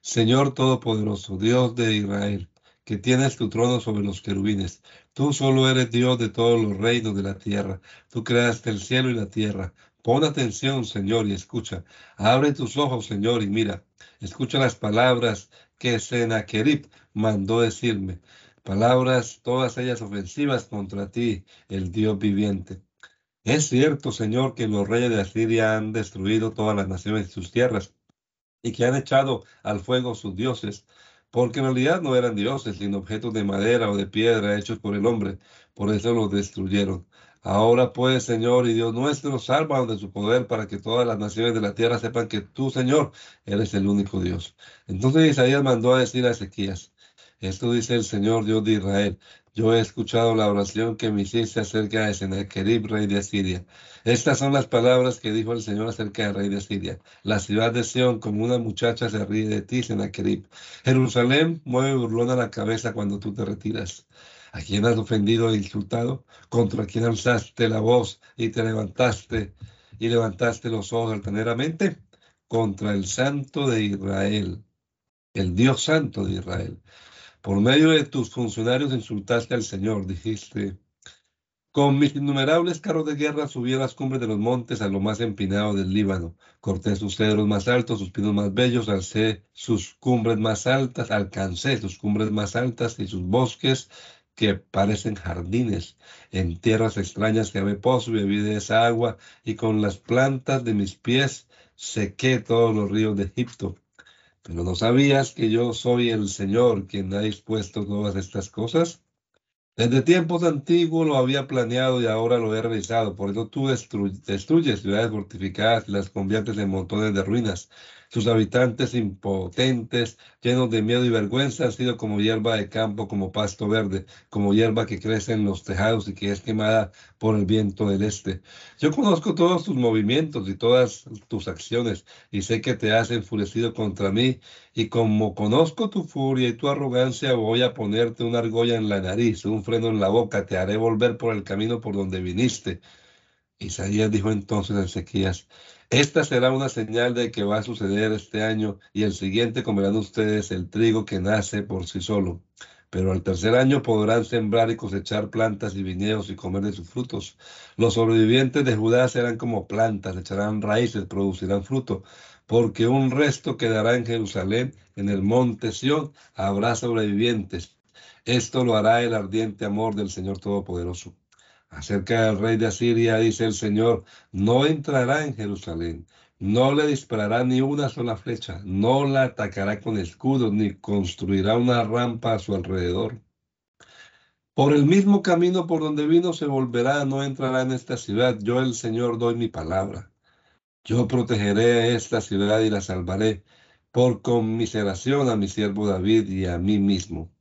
Señor Todopoderoso, Dios de Israel, que tienes tu trono sobre los querubines. Tú solo eres Dios de todos los reinos de la tierra. Tú creaste el cielo y la tierra. Pon atención, Señor, y escucha. Abre tus ojos, Señor, y mira. Escucha las palabras que Senaquerib mandó decirme. Palabras, todas ellas ofensivas contra ti, el Dios viviente. Es cierto, Señor, que los reyes de Asiria han destruido todas las naciones y sus tierras, y que han echado al fuego sus dioses, porque en realidad no eran dioses, sino objetos de madera o de piedra hechos por el hombre, por eso los destruyeron. Ahora pues, Señor y Dios nuestro, sálvanos de su poder para que todas las naciones de la tierra sepan que tú, Señor, eres el único Dios. Entonces Isaías mandó a decir a Ezequías, esto dice el Señor Dios de Israel, yo he escuchado la oración que me hiciste acerca de Sennacherib, rey de Asiria. Estas son las palabras que dijo el Señor acerca del rey de Asiria. La ciudad de Sión, como una muchacha, se ríe de ti, Sennacherib. Jerusalén mueve burlona la cabeza cuando tú te retiras. ¿A quién has ofendido e insultado? ¿Contra quién alzaste la voz y te levantaste y levantaste los ojos altaneramente? Contra el Santo de Israel, el Dios Santo de Israel. Por medio de tus funcionarios insultaste al Señor, dijiste, con mis innumerables carros de guerra subí a las cumbres de los montes a lo más empinado del Líbano. Corté sus cedros más altos, sus pinos más bellos, alcé sus cumbres más altas, alcancé sus cumbres más altas y sus bosques que parecen jardines, en tierras extrañas que había pozo y bebí de esa agua, y con las plantas de mis pies sequé todos los ríos de Egipto. Pero no sabías que yo soy el Señor quien ha dispuesto todas estas cosas. Desde tiempos antiguos lo había planeado y ahora lo he realizado. Por eso tú destruyes ciudades fortificadas y las conviertes en montones de ruinas. Sus habitantes impotentes, llenos de miedo y vergüenza, han sido como hierba de campo, como pasto verde, como hierba que crece en los tejados y que es quemada por el viento del este. Yo conozco todos tus movimientos y todas tus acciones y sé que te has enfurecido contra mí y como conozco tu furia y tu arrogancia, voy a ponerte una argolla en la nariz, un freno en la boca, te haré volver por el camino por donde viniste. Isaías dijo entonces a Ezequías, esta será una señal de que va a suceder este año y el siguiente comerán ustedes el trigo que nace por sí solo. Pero al tercer año podrán sembrar y cosechar plantas y viñedos y comer de sus frutos. Los sobrevivientes de Judá serán como plantas, echarán raíces, producirán fruto, porque un resto quedará en Jerusalén, en el monte Sión habrá sobrevivientes. Esto lo hará el ardiente amor del Señor Todopoderoso. Acerca del rey de Asiria dice el Señor, no entrará en Jerusalén, no le disparará ni una sola flecha, no la atacará con escudos, ni construirá una rampa a su alrededor. Por el mismo camino por donde vino se volverá, no entrará en esta ciudad. Yo el Señor doy mi palabra. Yo protegeré esta ciudad y la salvaré por conmiseración a mi siervo David y a mí mismo.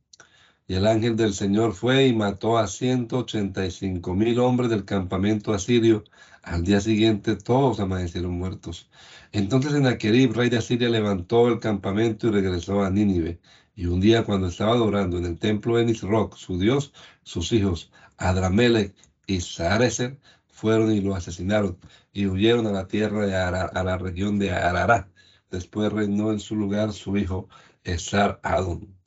Y el ángel del Señor fue y mató a ciento ochenta y cinco mil hombres del campamento asirio. Al día siguiente todos amanecieron muertos. Entonces Enaquerib, rey de Asiria, levantó el campamento y regresó a Nínive. Y un día cuando estaba adorando en el templo de Nisroch, su dios, sus hijos Adramelech y Sarecer fueron y lo asesinaron y huyeron a la tierra de a la región de Arará. Después reinó en su lugar su hijo Esar Adon.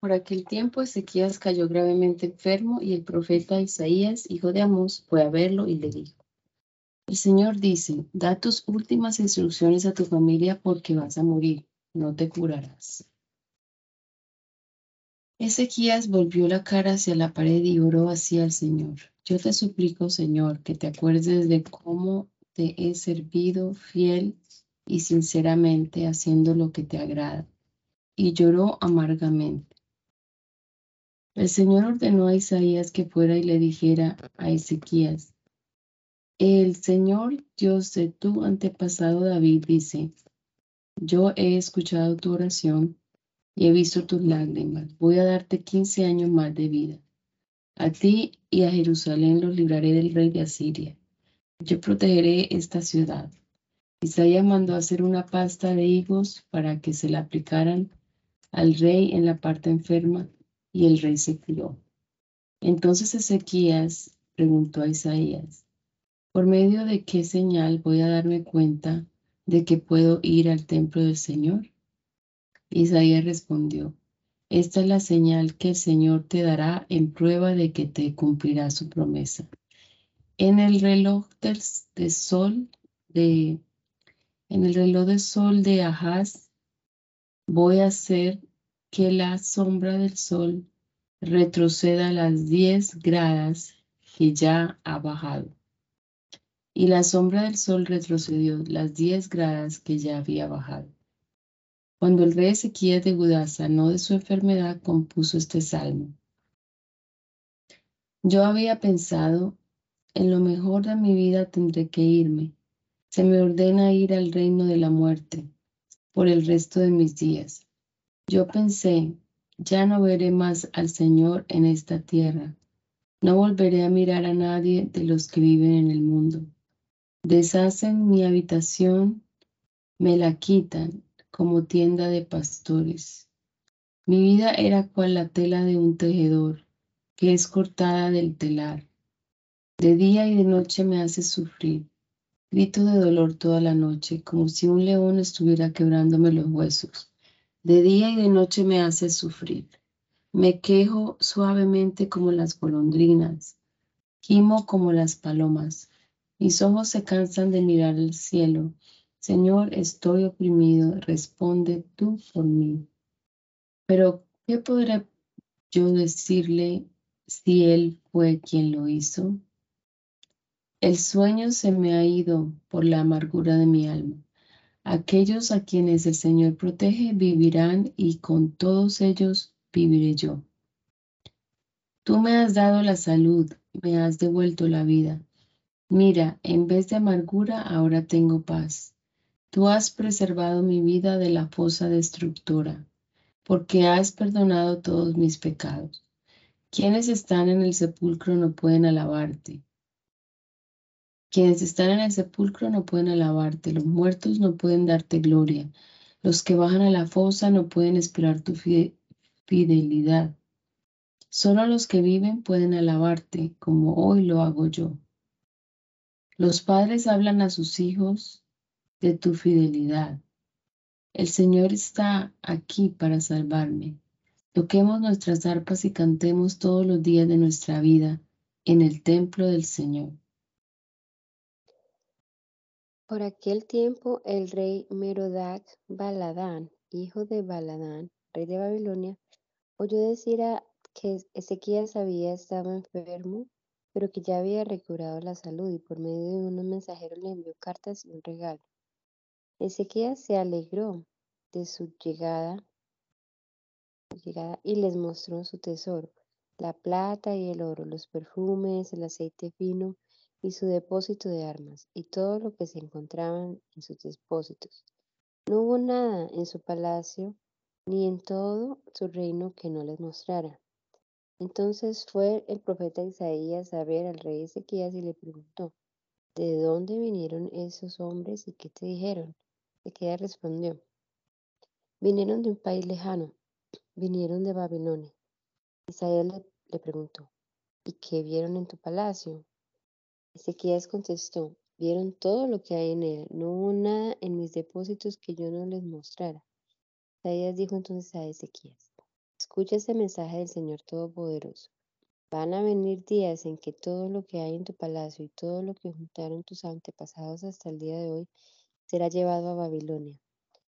Por aquel tiempo Ezequías cayó gravemente enfermo y el profeta Isaías, hijo de Amós, fue a verlo y le dijo, el Señor dice, da tus últimas instrucciones a tu familia porque vas a morir, no te curarás. Ezequías volvió la cara hacia la pared y oró así al Señor. Yo te suplico, Señor, que te acuerdes de cómo te he servido fiel y sinceramente haciendo lo que te agrada. Y lloró amargamente. El Señor ordenó a Isaías que fuera y le dijera a Ezequías, el Señor Dios de tu antepasado David dice, yo he escuchado tu oración y he visto tus lágrimas. Voy a darte quince años más de vida. A ti y a Jerusalén los libraré del rey de Asiria. Yo protegeré esta ciudad. Isaías mandó hacer una pasta de higos para que se la aplicaran al rey en la parte enferma y el rey se crió. Entonces Ezequías preguntó a Isaías, ¿por medio de qué señal voy a darme cuenta de que puedo ir al templo del Señor? Isaías respondió, Esta es la señal que el Señor te dará en prueba de que te cumplirá su promesa. En el reloj del, sol de en el reloj del sol de Ahaz voy a hacer que la sombra del sol retroceda las 10 gradas que ya ha bajado. Y la sombra del sol retrocedió las 10 gradas que ya había bajado. Cuando el rey Ezequías de Judá sanó de su enfermedad, compuso este salmo. Yo había pensado, en lo mejor de mi vida tendré que irme. Se me ordena ir al reino de la muerte por el resto de mis días. Yo pensé, ya no veré más al Señor en esta tierra. No volveré a mirar a nadie de los que viven en el mundo. Deshacen mi habitación, me la quitan como tienda de pastores. Mi vida era cual la tela de un tejedor, que es cortada del telar. De día y de noche me hace sufrir. Grito de dolor toda la noche, como si un león estuviera quebrándome los huesos. De día y de noche me hace sufrir. Me quejo suavemente como las golondrinas, gimo como las palomas. Mis ojos se cansan de mirar el cielo. Señor, estoy oprimido, responde tú por mí. Pero, ¿qué podré yo decirle si Él fue quien lo hizo? El sueño se me ha ido por la amargura de mi alma. Aquellos a quienes el Señor protege vivirán y con todos ellos viviré yo. Tú me has dado la salud, me has devuelto la vida. Mira, en vez de amargura, ahora tengo paz. Tú has preservado mi vida de la fosa destructora, porque has perdonado todos mis pecados. Quienes están en el sepulcro no pueden alabarte. Quienes están en el sepulcro no pueden alabarte, los muertos no pueden darte gloria, los que bajan a la fosa no pueden esperar tu fidelidad. Solo los que viven pueden alabarte, como hoy lo hago yo. Los padres hablan a sus hijos de tu fidelidad. El Señor está aquí para salvarme. Toquemos nuestras arpas y cantemos todos los días de nuestra vida en el templo del Señor. Por aquel tiempo el rey Merodac Baladán, hijo de Baladán, rey de Babilonia, oyó decir a que Ezequías había estado enfermo, pero que ya había recobrado la salud y por medio de unos mensajeros le envió cartas y un regalo. Ezequías se alegró de su llegada, llegada y les mostró su tesoro, la plata y el oro, los perfumes, el aceite fino y su depósito de armas, y todo lo que se encontraban en sus depósitos. No hubo nada en su palacio ni en todo su reino que no les mostrara. Entonces fue el profeta Isaías a ver al rey Ezequías y le preguntó, ¿de dónde vinieron esos hombres y qué te dijeron? Ezequías respondió, vinieron de un país lejano, vinieron de Babilonia. Isaías le, le preguntó, ¿y qué vieron en tu palacio? Ezequías contestó, vieron todo lo que hay en él, no hubo nada en mis depósitos que yo no les mostrara. Isaías dijo entonces a Ezequías, escucha este mensaje del Señor Todopoderoso. Van a venir días en que todo lo que hay en tu palacio y todo lo que juntaron tus antepasados hasta el día de hoy será llevado a Babilonia.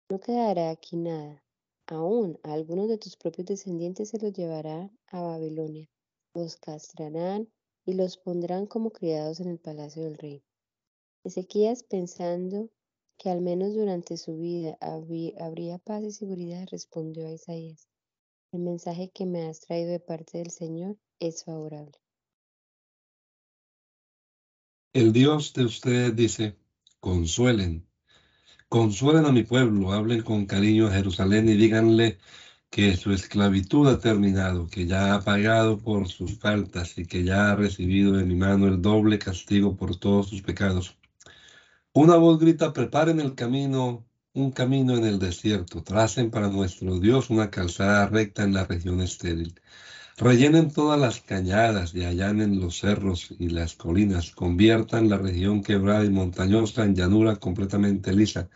No quedará aquí nada. Aún a algunos de tus propios descendientes se los llevarán a Babilonia. Los castrarán y los pondrán como criados en el palacio del rey. Ezequías, pensando que al menos durante su vida habría paz y seguridad, respondió a Isaías, el mensaje que me has traído de parte del Señor es favorable. El Dios de ustedes dice, consuelen, consuelen a mi pueblo, hablen con cariño a Jerusalén y díganle que su esclavitud ha terminado, que ya ha pagado por sus faltas y que ya ha recibido de mi mano el doble castigo por todos sus pecados. Una voz grita, preparen el camino, un camino en el desierto, tracen para nuestro Dios una calzada recta en la región estéril. Rellenen todas las cañadas y allanen los cerros y las colinas, conviertan la región quebrada y montañosa en llanura completamente lisa.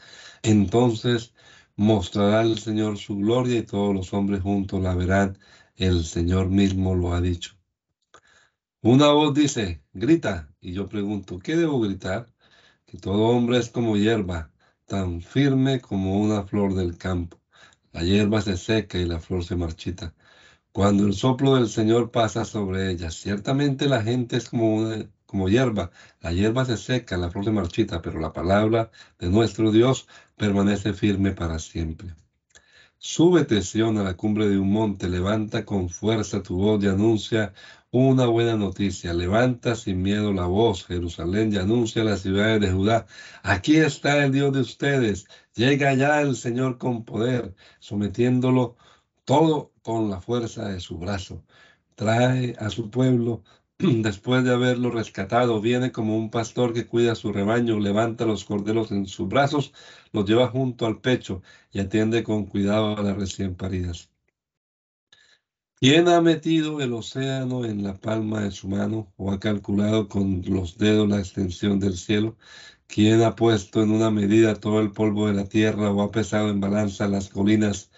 Entonces Mostrará el Señor su gloria y todos los hombres juntos la verán. El Señor mismo lo ha dicho. Una voz dice, grita, y yo pregunto, ¿qué debo gritar? Que todo hombre es como hierba, tan firme como una flor del campo. La hierba se seca y la flor se marchita. Cuando el soplo del Señor pasa sobre ella, ciertamente la gente es como, como hierba. La hierba se seca, la flor se marchita, pero la palabra de nuestro Dios permanece firme para siempre. Súbete, Sion, a la cumbre de un monte, levanta con fuerza tu voz y anuncia una buena noticia. Levanta sin miedo la voz, Jerusalén, y anuncia a las ciudades de Judá. Aquí está el Dios de ustedes. Llega ya el Señor con poder, sometiéndolo todo con la fuerza de su brazo. Trae a su pueblo después de haberlo rescatado, viene como un pastor que cuida su rebaño, levanta los corderos en sus brazos, los lleva junto al pecho y atiende con cuidado a las recién paridas. ¿Quién ha metido el océano en la palma de su mano o ha calculado con los dedos la extensión del cielo? ¿Quién ha puesto en una medida todo el polvo de la tierra o ha pesado en balanza las colinas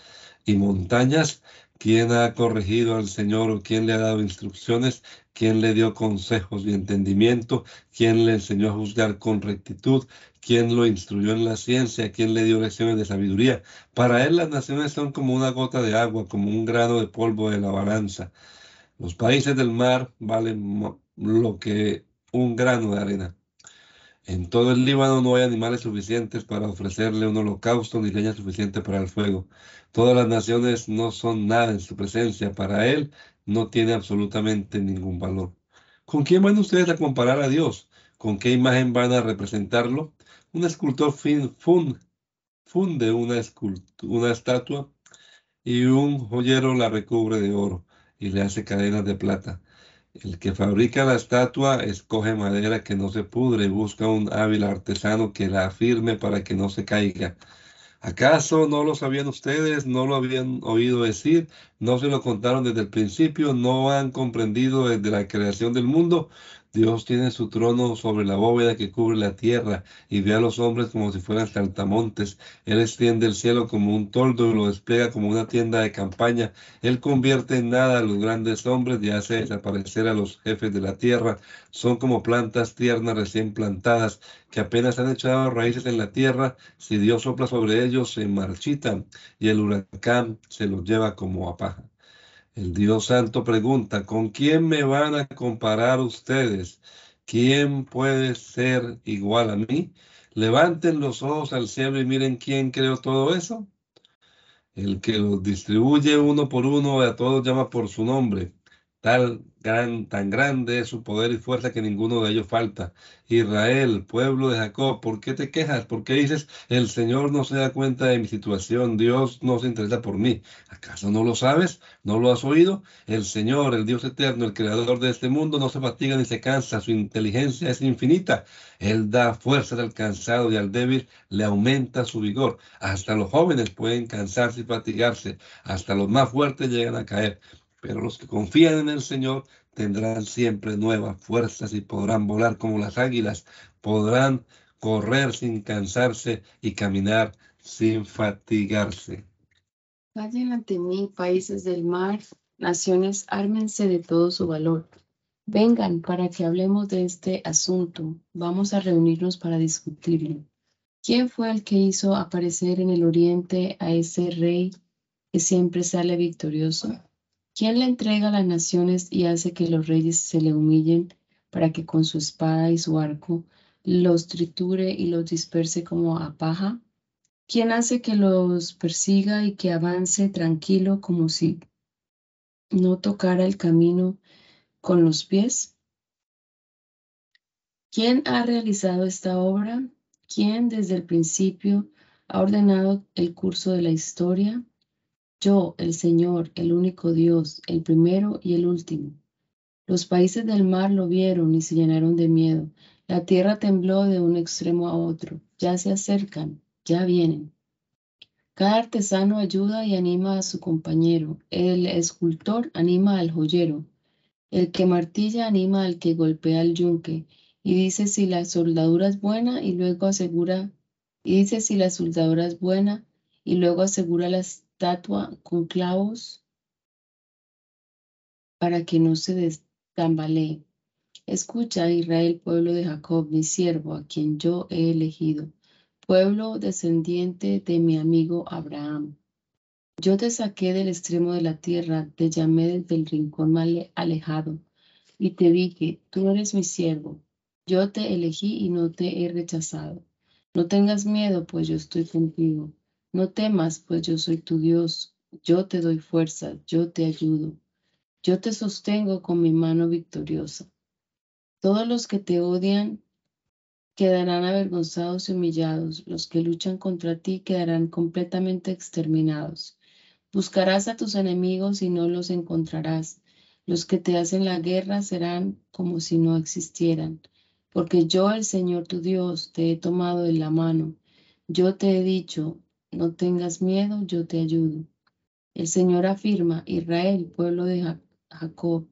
y montañas? ¿Quién ha corregido al Señor o quién le ha dado instrucciones? ¿Quién le dio consejos y entendimiento? ¿Quién le enseñó a juzgar con rectitud? ¿Quién lo instruyó en la ciencia? ¿Quién le dio lecciones de sabiduría? Para él las naciones son como una gota de agua, como un grano de polvo de la balanza. Los países del mar valen lo que un grano de arena. En todo el Líbano no hay animales suficientes para ofrecerle un holocausto ni leña suficiente para el fuego. Todas las naciones no son nada en su presencia. Para él no tiene absolutamente ningún valor. ¿Con quién van ustedes a comparar a Dios? ¿Con qué imagen van a representarlo? Un escultor funde una, una estatua y un joyero la recubre de oro y le hace cadenas de plata. El que fabrica la estatua escoge madera que no se pudre y busca un hábil artesano que la afirme para que no se caiga. ¿Acaso no lo sabían ustedes? ¿No lo habían oído decir? ¿No se lo contaron desde el principio? ¿No han comprendido desde la creación del mundo? Dios tiene su trono sobre la bóveda que cubre la tierra y ve a los hombres como si fueran saltamontes. Él extiende el cielo como un toldo y lo despliega como una tienda de campaña. Él convierte en nada a los grandes hombres y hace desaparecer a los jefes de la tierra. Son como plantas tiernas recién plantadas que apenas han echado raíces en la tierra. Si Dios sopla sobre ellos, se marchitan y el huracán se los lleva como a paja. El Dios Santo pregunta, ¿con quién me van a comparar ustedes? ¿Quién puede ser igual a mí? Levanten los ojos al cielo y miren quién creó todo eso. El que los distribuye uno por uno a todos llama por su nombre. Tal gran, tan grande es su poder y fuerza que ninguno de ellos falta. Israel, pueblo de Jacob, ¿por qué te quejas? ¿Por qué dices, el Señor no se da cuenta de mi situación? Dios no se interesa por mí. ¿Acaso no lo sabes? ¿No lo has oído? El Señor, el Dios eterno, el creador de este mundo, no se fatiga ni se cansa. Su inteligencia es infinita. Él da fuerza al cansado y al débil le aumenta su vigor. Hasta los jóvenes pueden cansarse y fatigarse. Hasta los más fuertes llegan a caer pero los que confían en el Señor tendrán siempre nuevas fuerzas y podrán volar como las águilas, podrán correr sin cansarse y caminar sin fatigarse. Callen ante mí, países del mar, naciones, ármense de todo su valor. Vengan para que hablemos de este asunto. Vamos a reunirnos para discutirlo. ¿Quién fue el que hizo aparecer en el oriente a ese rey que siempre sale victorioso? ¿Quién le entrega a las naciones y hace que los reyes se le humillen para que con su espada y su arco los triture y los disperse como a paja? ¿Quién hace que los persiga y que avance tranquilo como si no tocara el camino con los pies? ¿Quién ha realizado esta obra? ¿Quién desde el principio ha ordenado el curso de la historia? Yo, el Señor, el único Dios, el primero y el último. Los países del mar lo vieron y se llenaron de miedo. La tierra tembló de un extremo a otro. Ya se acercan, ya vienen. Cada artesano ayuda y anima a su compañero. El escultor anima al joyero. El que martilla anima al que golpea el yunque y dice si la soldadura es buena y luego asegura y dice si la soldadura es buena y luego asegura la estatua con clavos para que no se tambalee. Escucha, Israel, pueblo de Jacob, mi siervo, a quien yo he elegido, pueblo descendiente de mi amigo Abraham. Yo te saqué del extremo de la tierra, te llamé desde el rincón más alejado, y te dije, tú eres mi siervo, yo te elegí y no te he rechazado. No tengas miedo, pues yo estoy contigo. No temas, pues yo soy tu Dios. Yo te doy fuerza, yo te ayudo. Yo te sostengo con mi mano victoriosa. Todos los que te odian quedarán avergonzados y humillados. Los que luchan contra ti quedarán completamente exterminados. Buscarás a tus enemigos y no los encontrarás. Los que te hacen la guerra serán como si no existieran. Porque yo, el Señor tu Dios, te he tomado de la mano. Yo te he dicho, no tengas miedo, yo te ayudo. El Señor afirma, Israel, pueblo de Jacob,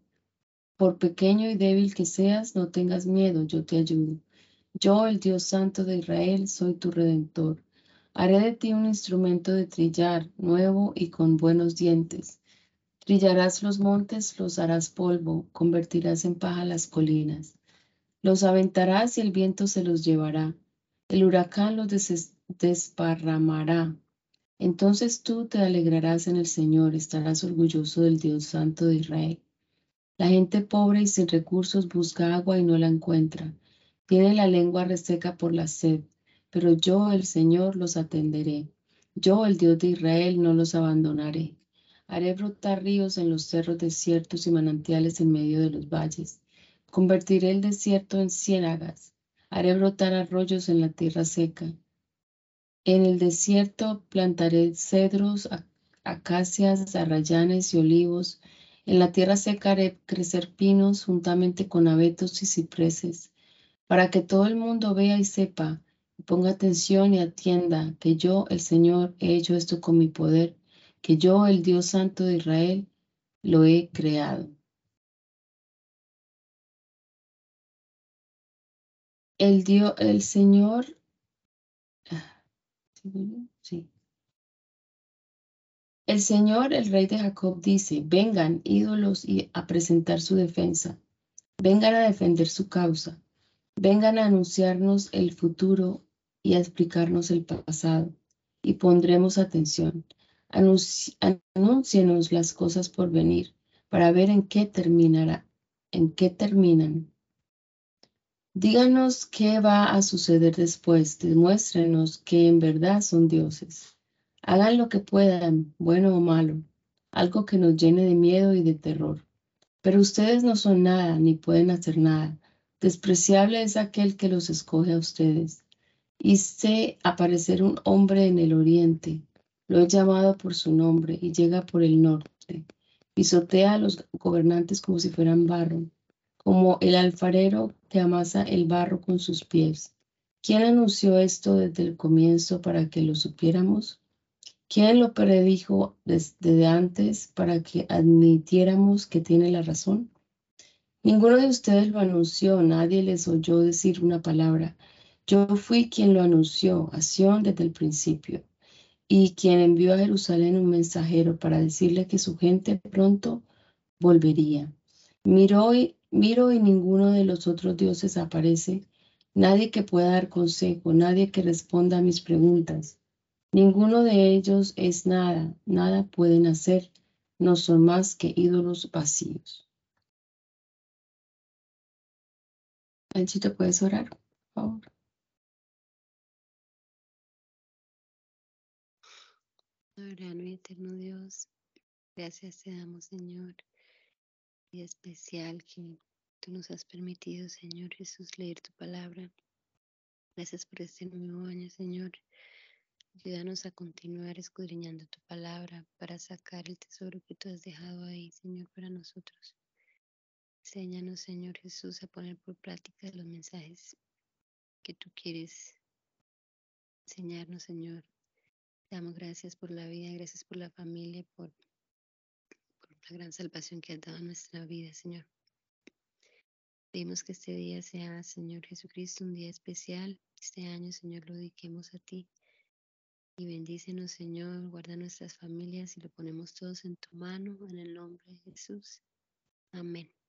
por pequeño y débil que seas, no tengas miedo, yo te ayudo. Yo, el Dios Santo de Israel, soy tu redentor. Haré de ti un instrumento de trillar, nuevo y con buenos dientes. Trillarás los montes, los harás polvo, convertirás en paja las colinas. Los aventarás y el viento se los llevará. El huracán los desparramará. Entonces tú te alegrarás en el Señor, estarás orgulloso del Dios Santo de Israel. La gente pobre y sin recursos busca agua y no la encuentra. Tiene la lengua reseca por la sed pero yo, el Señor, los atenderé. Yo, el Dios de Israel, no los abandonaré. Haré brotar ríos en los cerros desiertos y manantiales en medio de los valles. Convertiré el desierto en ciénagas. Haré brotar arroyos en la tierra seca. En el desierto plantaré cedros, acacias, arrayanes y olivos. En la tierra seca haré crecer pinos juntamente con abetos y cipreses, para que todo el mundo vea y sepa Ponga atención y atienda que yo, el Señor, he hecho esto con mi poder, que yo, el Dios Santo de Israel, lo he creado. El Dios, el Señor, El Señor, el Rey de Jacob, dice, vengan ídolos y a presentar su defensa, vengan a defender su causa, vengan a anunciarnos el futuro y a explicarnos el pasado, y pondremos atención. Anúncienos las cosas por venir, para ver en qué terminará, en qué terminan. Díganos qué va a suceder después, demuéstrenos que en verdad son dioses. Hagan lo que puedan, bueno o malo, algo que nos llene de miedo y de terror. Pero ustedes no son nada, ni pueden hacer nada. Despreciable es aquel que los escoge a ustedes sé aparecer un hombre en el oriente. Lo he llamado por su nombre y llega por el norte. Pisotea a los gobernantes como si fueran barro, como el alfarero que amasa el barro con sus pies. ¿Quién anunció esto desde el comienzo para que lo supiéramos? ¿Quién lo predijo desde antes para que admitiéramos que tiene la razón? Ninguno de ustedes lo anunció, nadie les oyó decir una palabra. Yo fui quien lo anunció a desde el principio y quien envió a Jerusalén un mensajero para decirle que su gente pronto volvería. Miro y, miro y ninguno de los otros dioses aparece, nadie que pueda dar consejo, nadie que responda a mis preguntas. Ninguno de ellos es nada, nada pueden hacer, no son más que ídolos vacíos. Anchito, ¿puedes orar, por favor? Soberano y eterno Dios, gracias te damos, Señor, y especial que tú nos has permitido, Señor Jesús, leer tu palabra. Gracias por este nuevo año, Señor. Ayúdanos a continuar escudriñando tu palabra para sacar el tesoro que tú has dejado ahí, Señor, para nosotros. Enséñanos, Señor Jesús, a poner por práctica los mensajes que tú quieres enseñarnos, Señor damos gracias por la vida, gracias por la familia, por, la gran salvación que has dado a nuestra vida, Señor. Pedimos que este día sea, Señor Jesucristo, un día especial. Este año, Señor, lo dediquemos a ti. Y bendícenos, Señor, guarda nuestras familias y lo ponemos todos en tu mano, en el nombre de Jesús. Amén.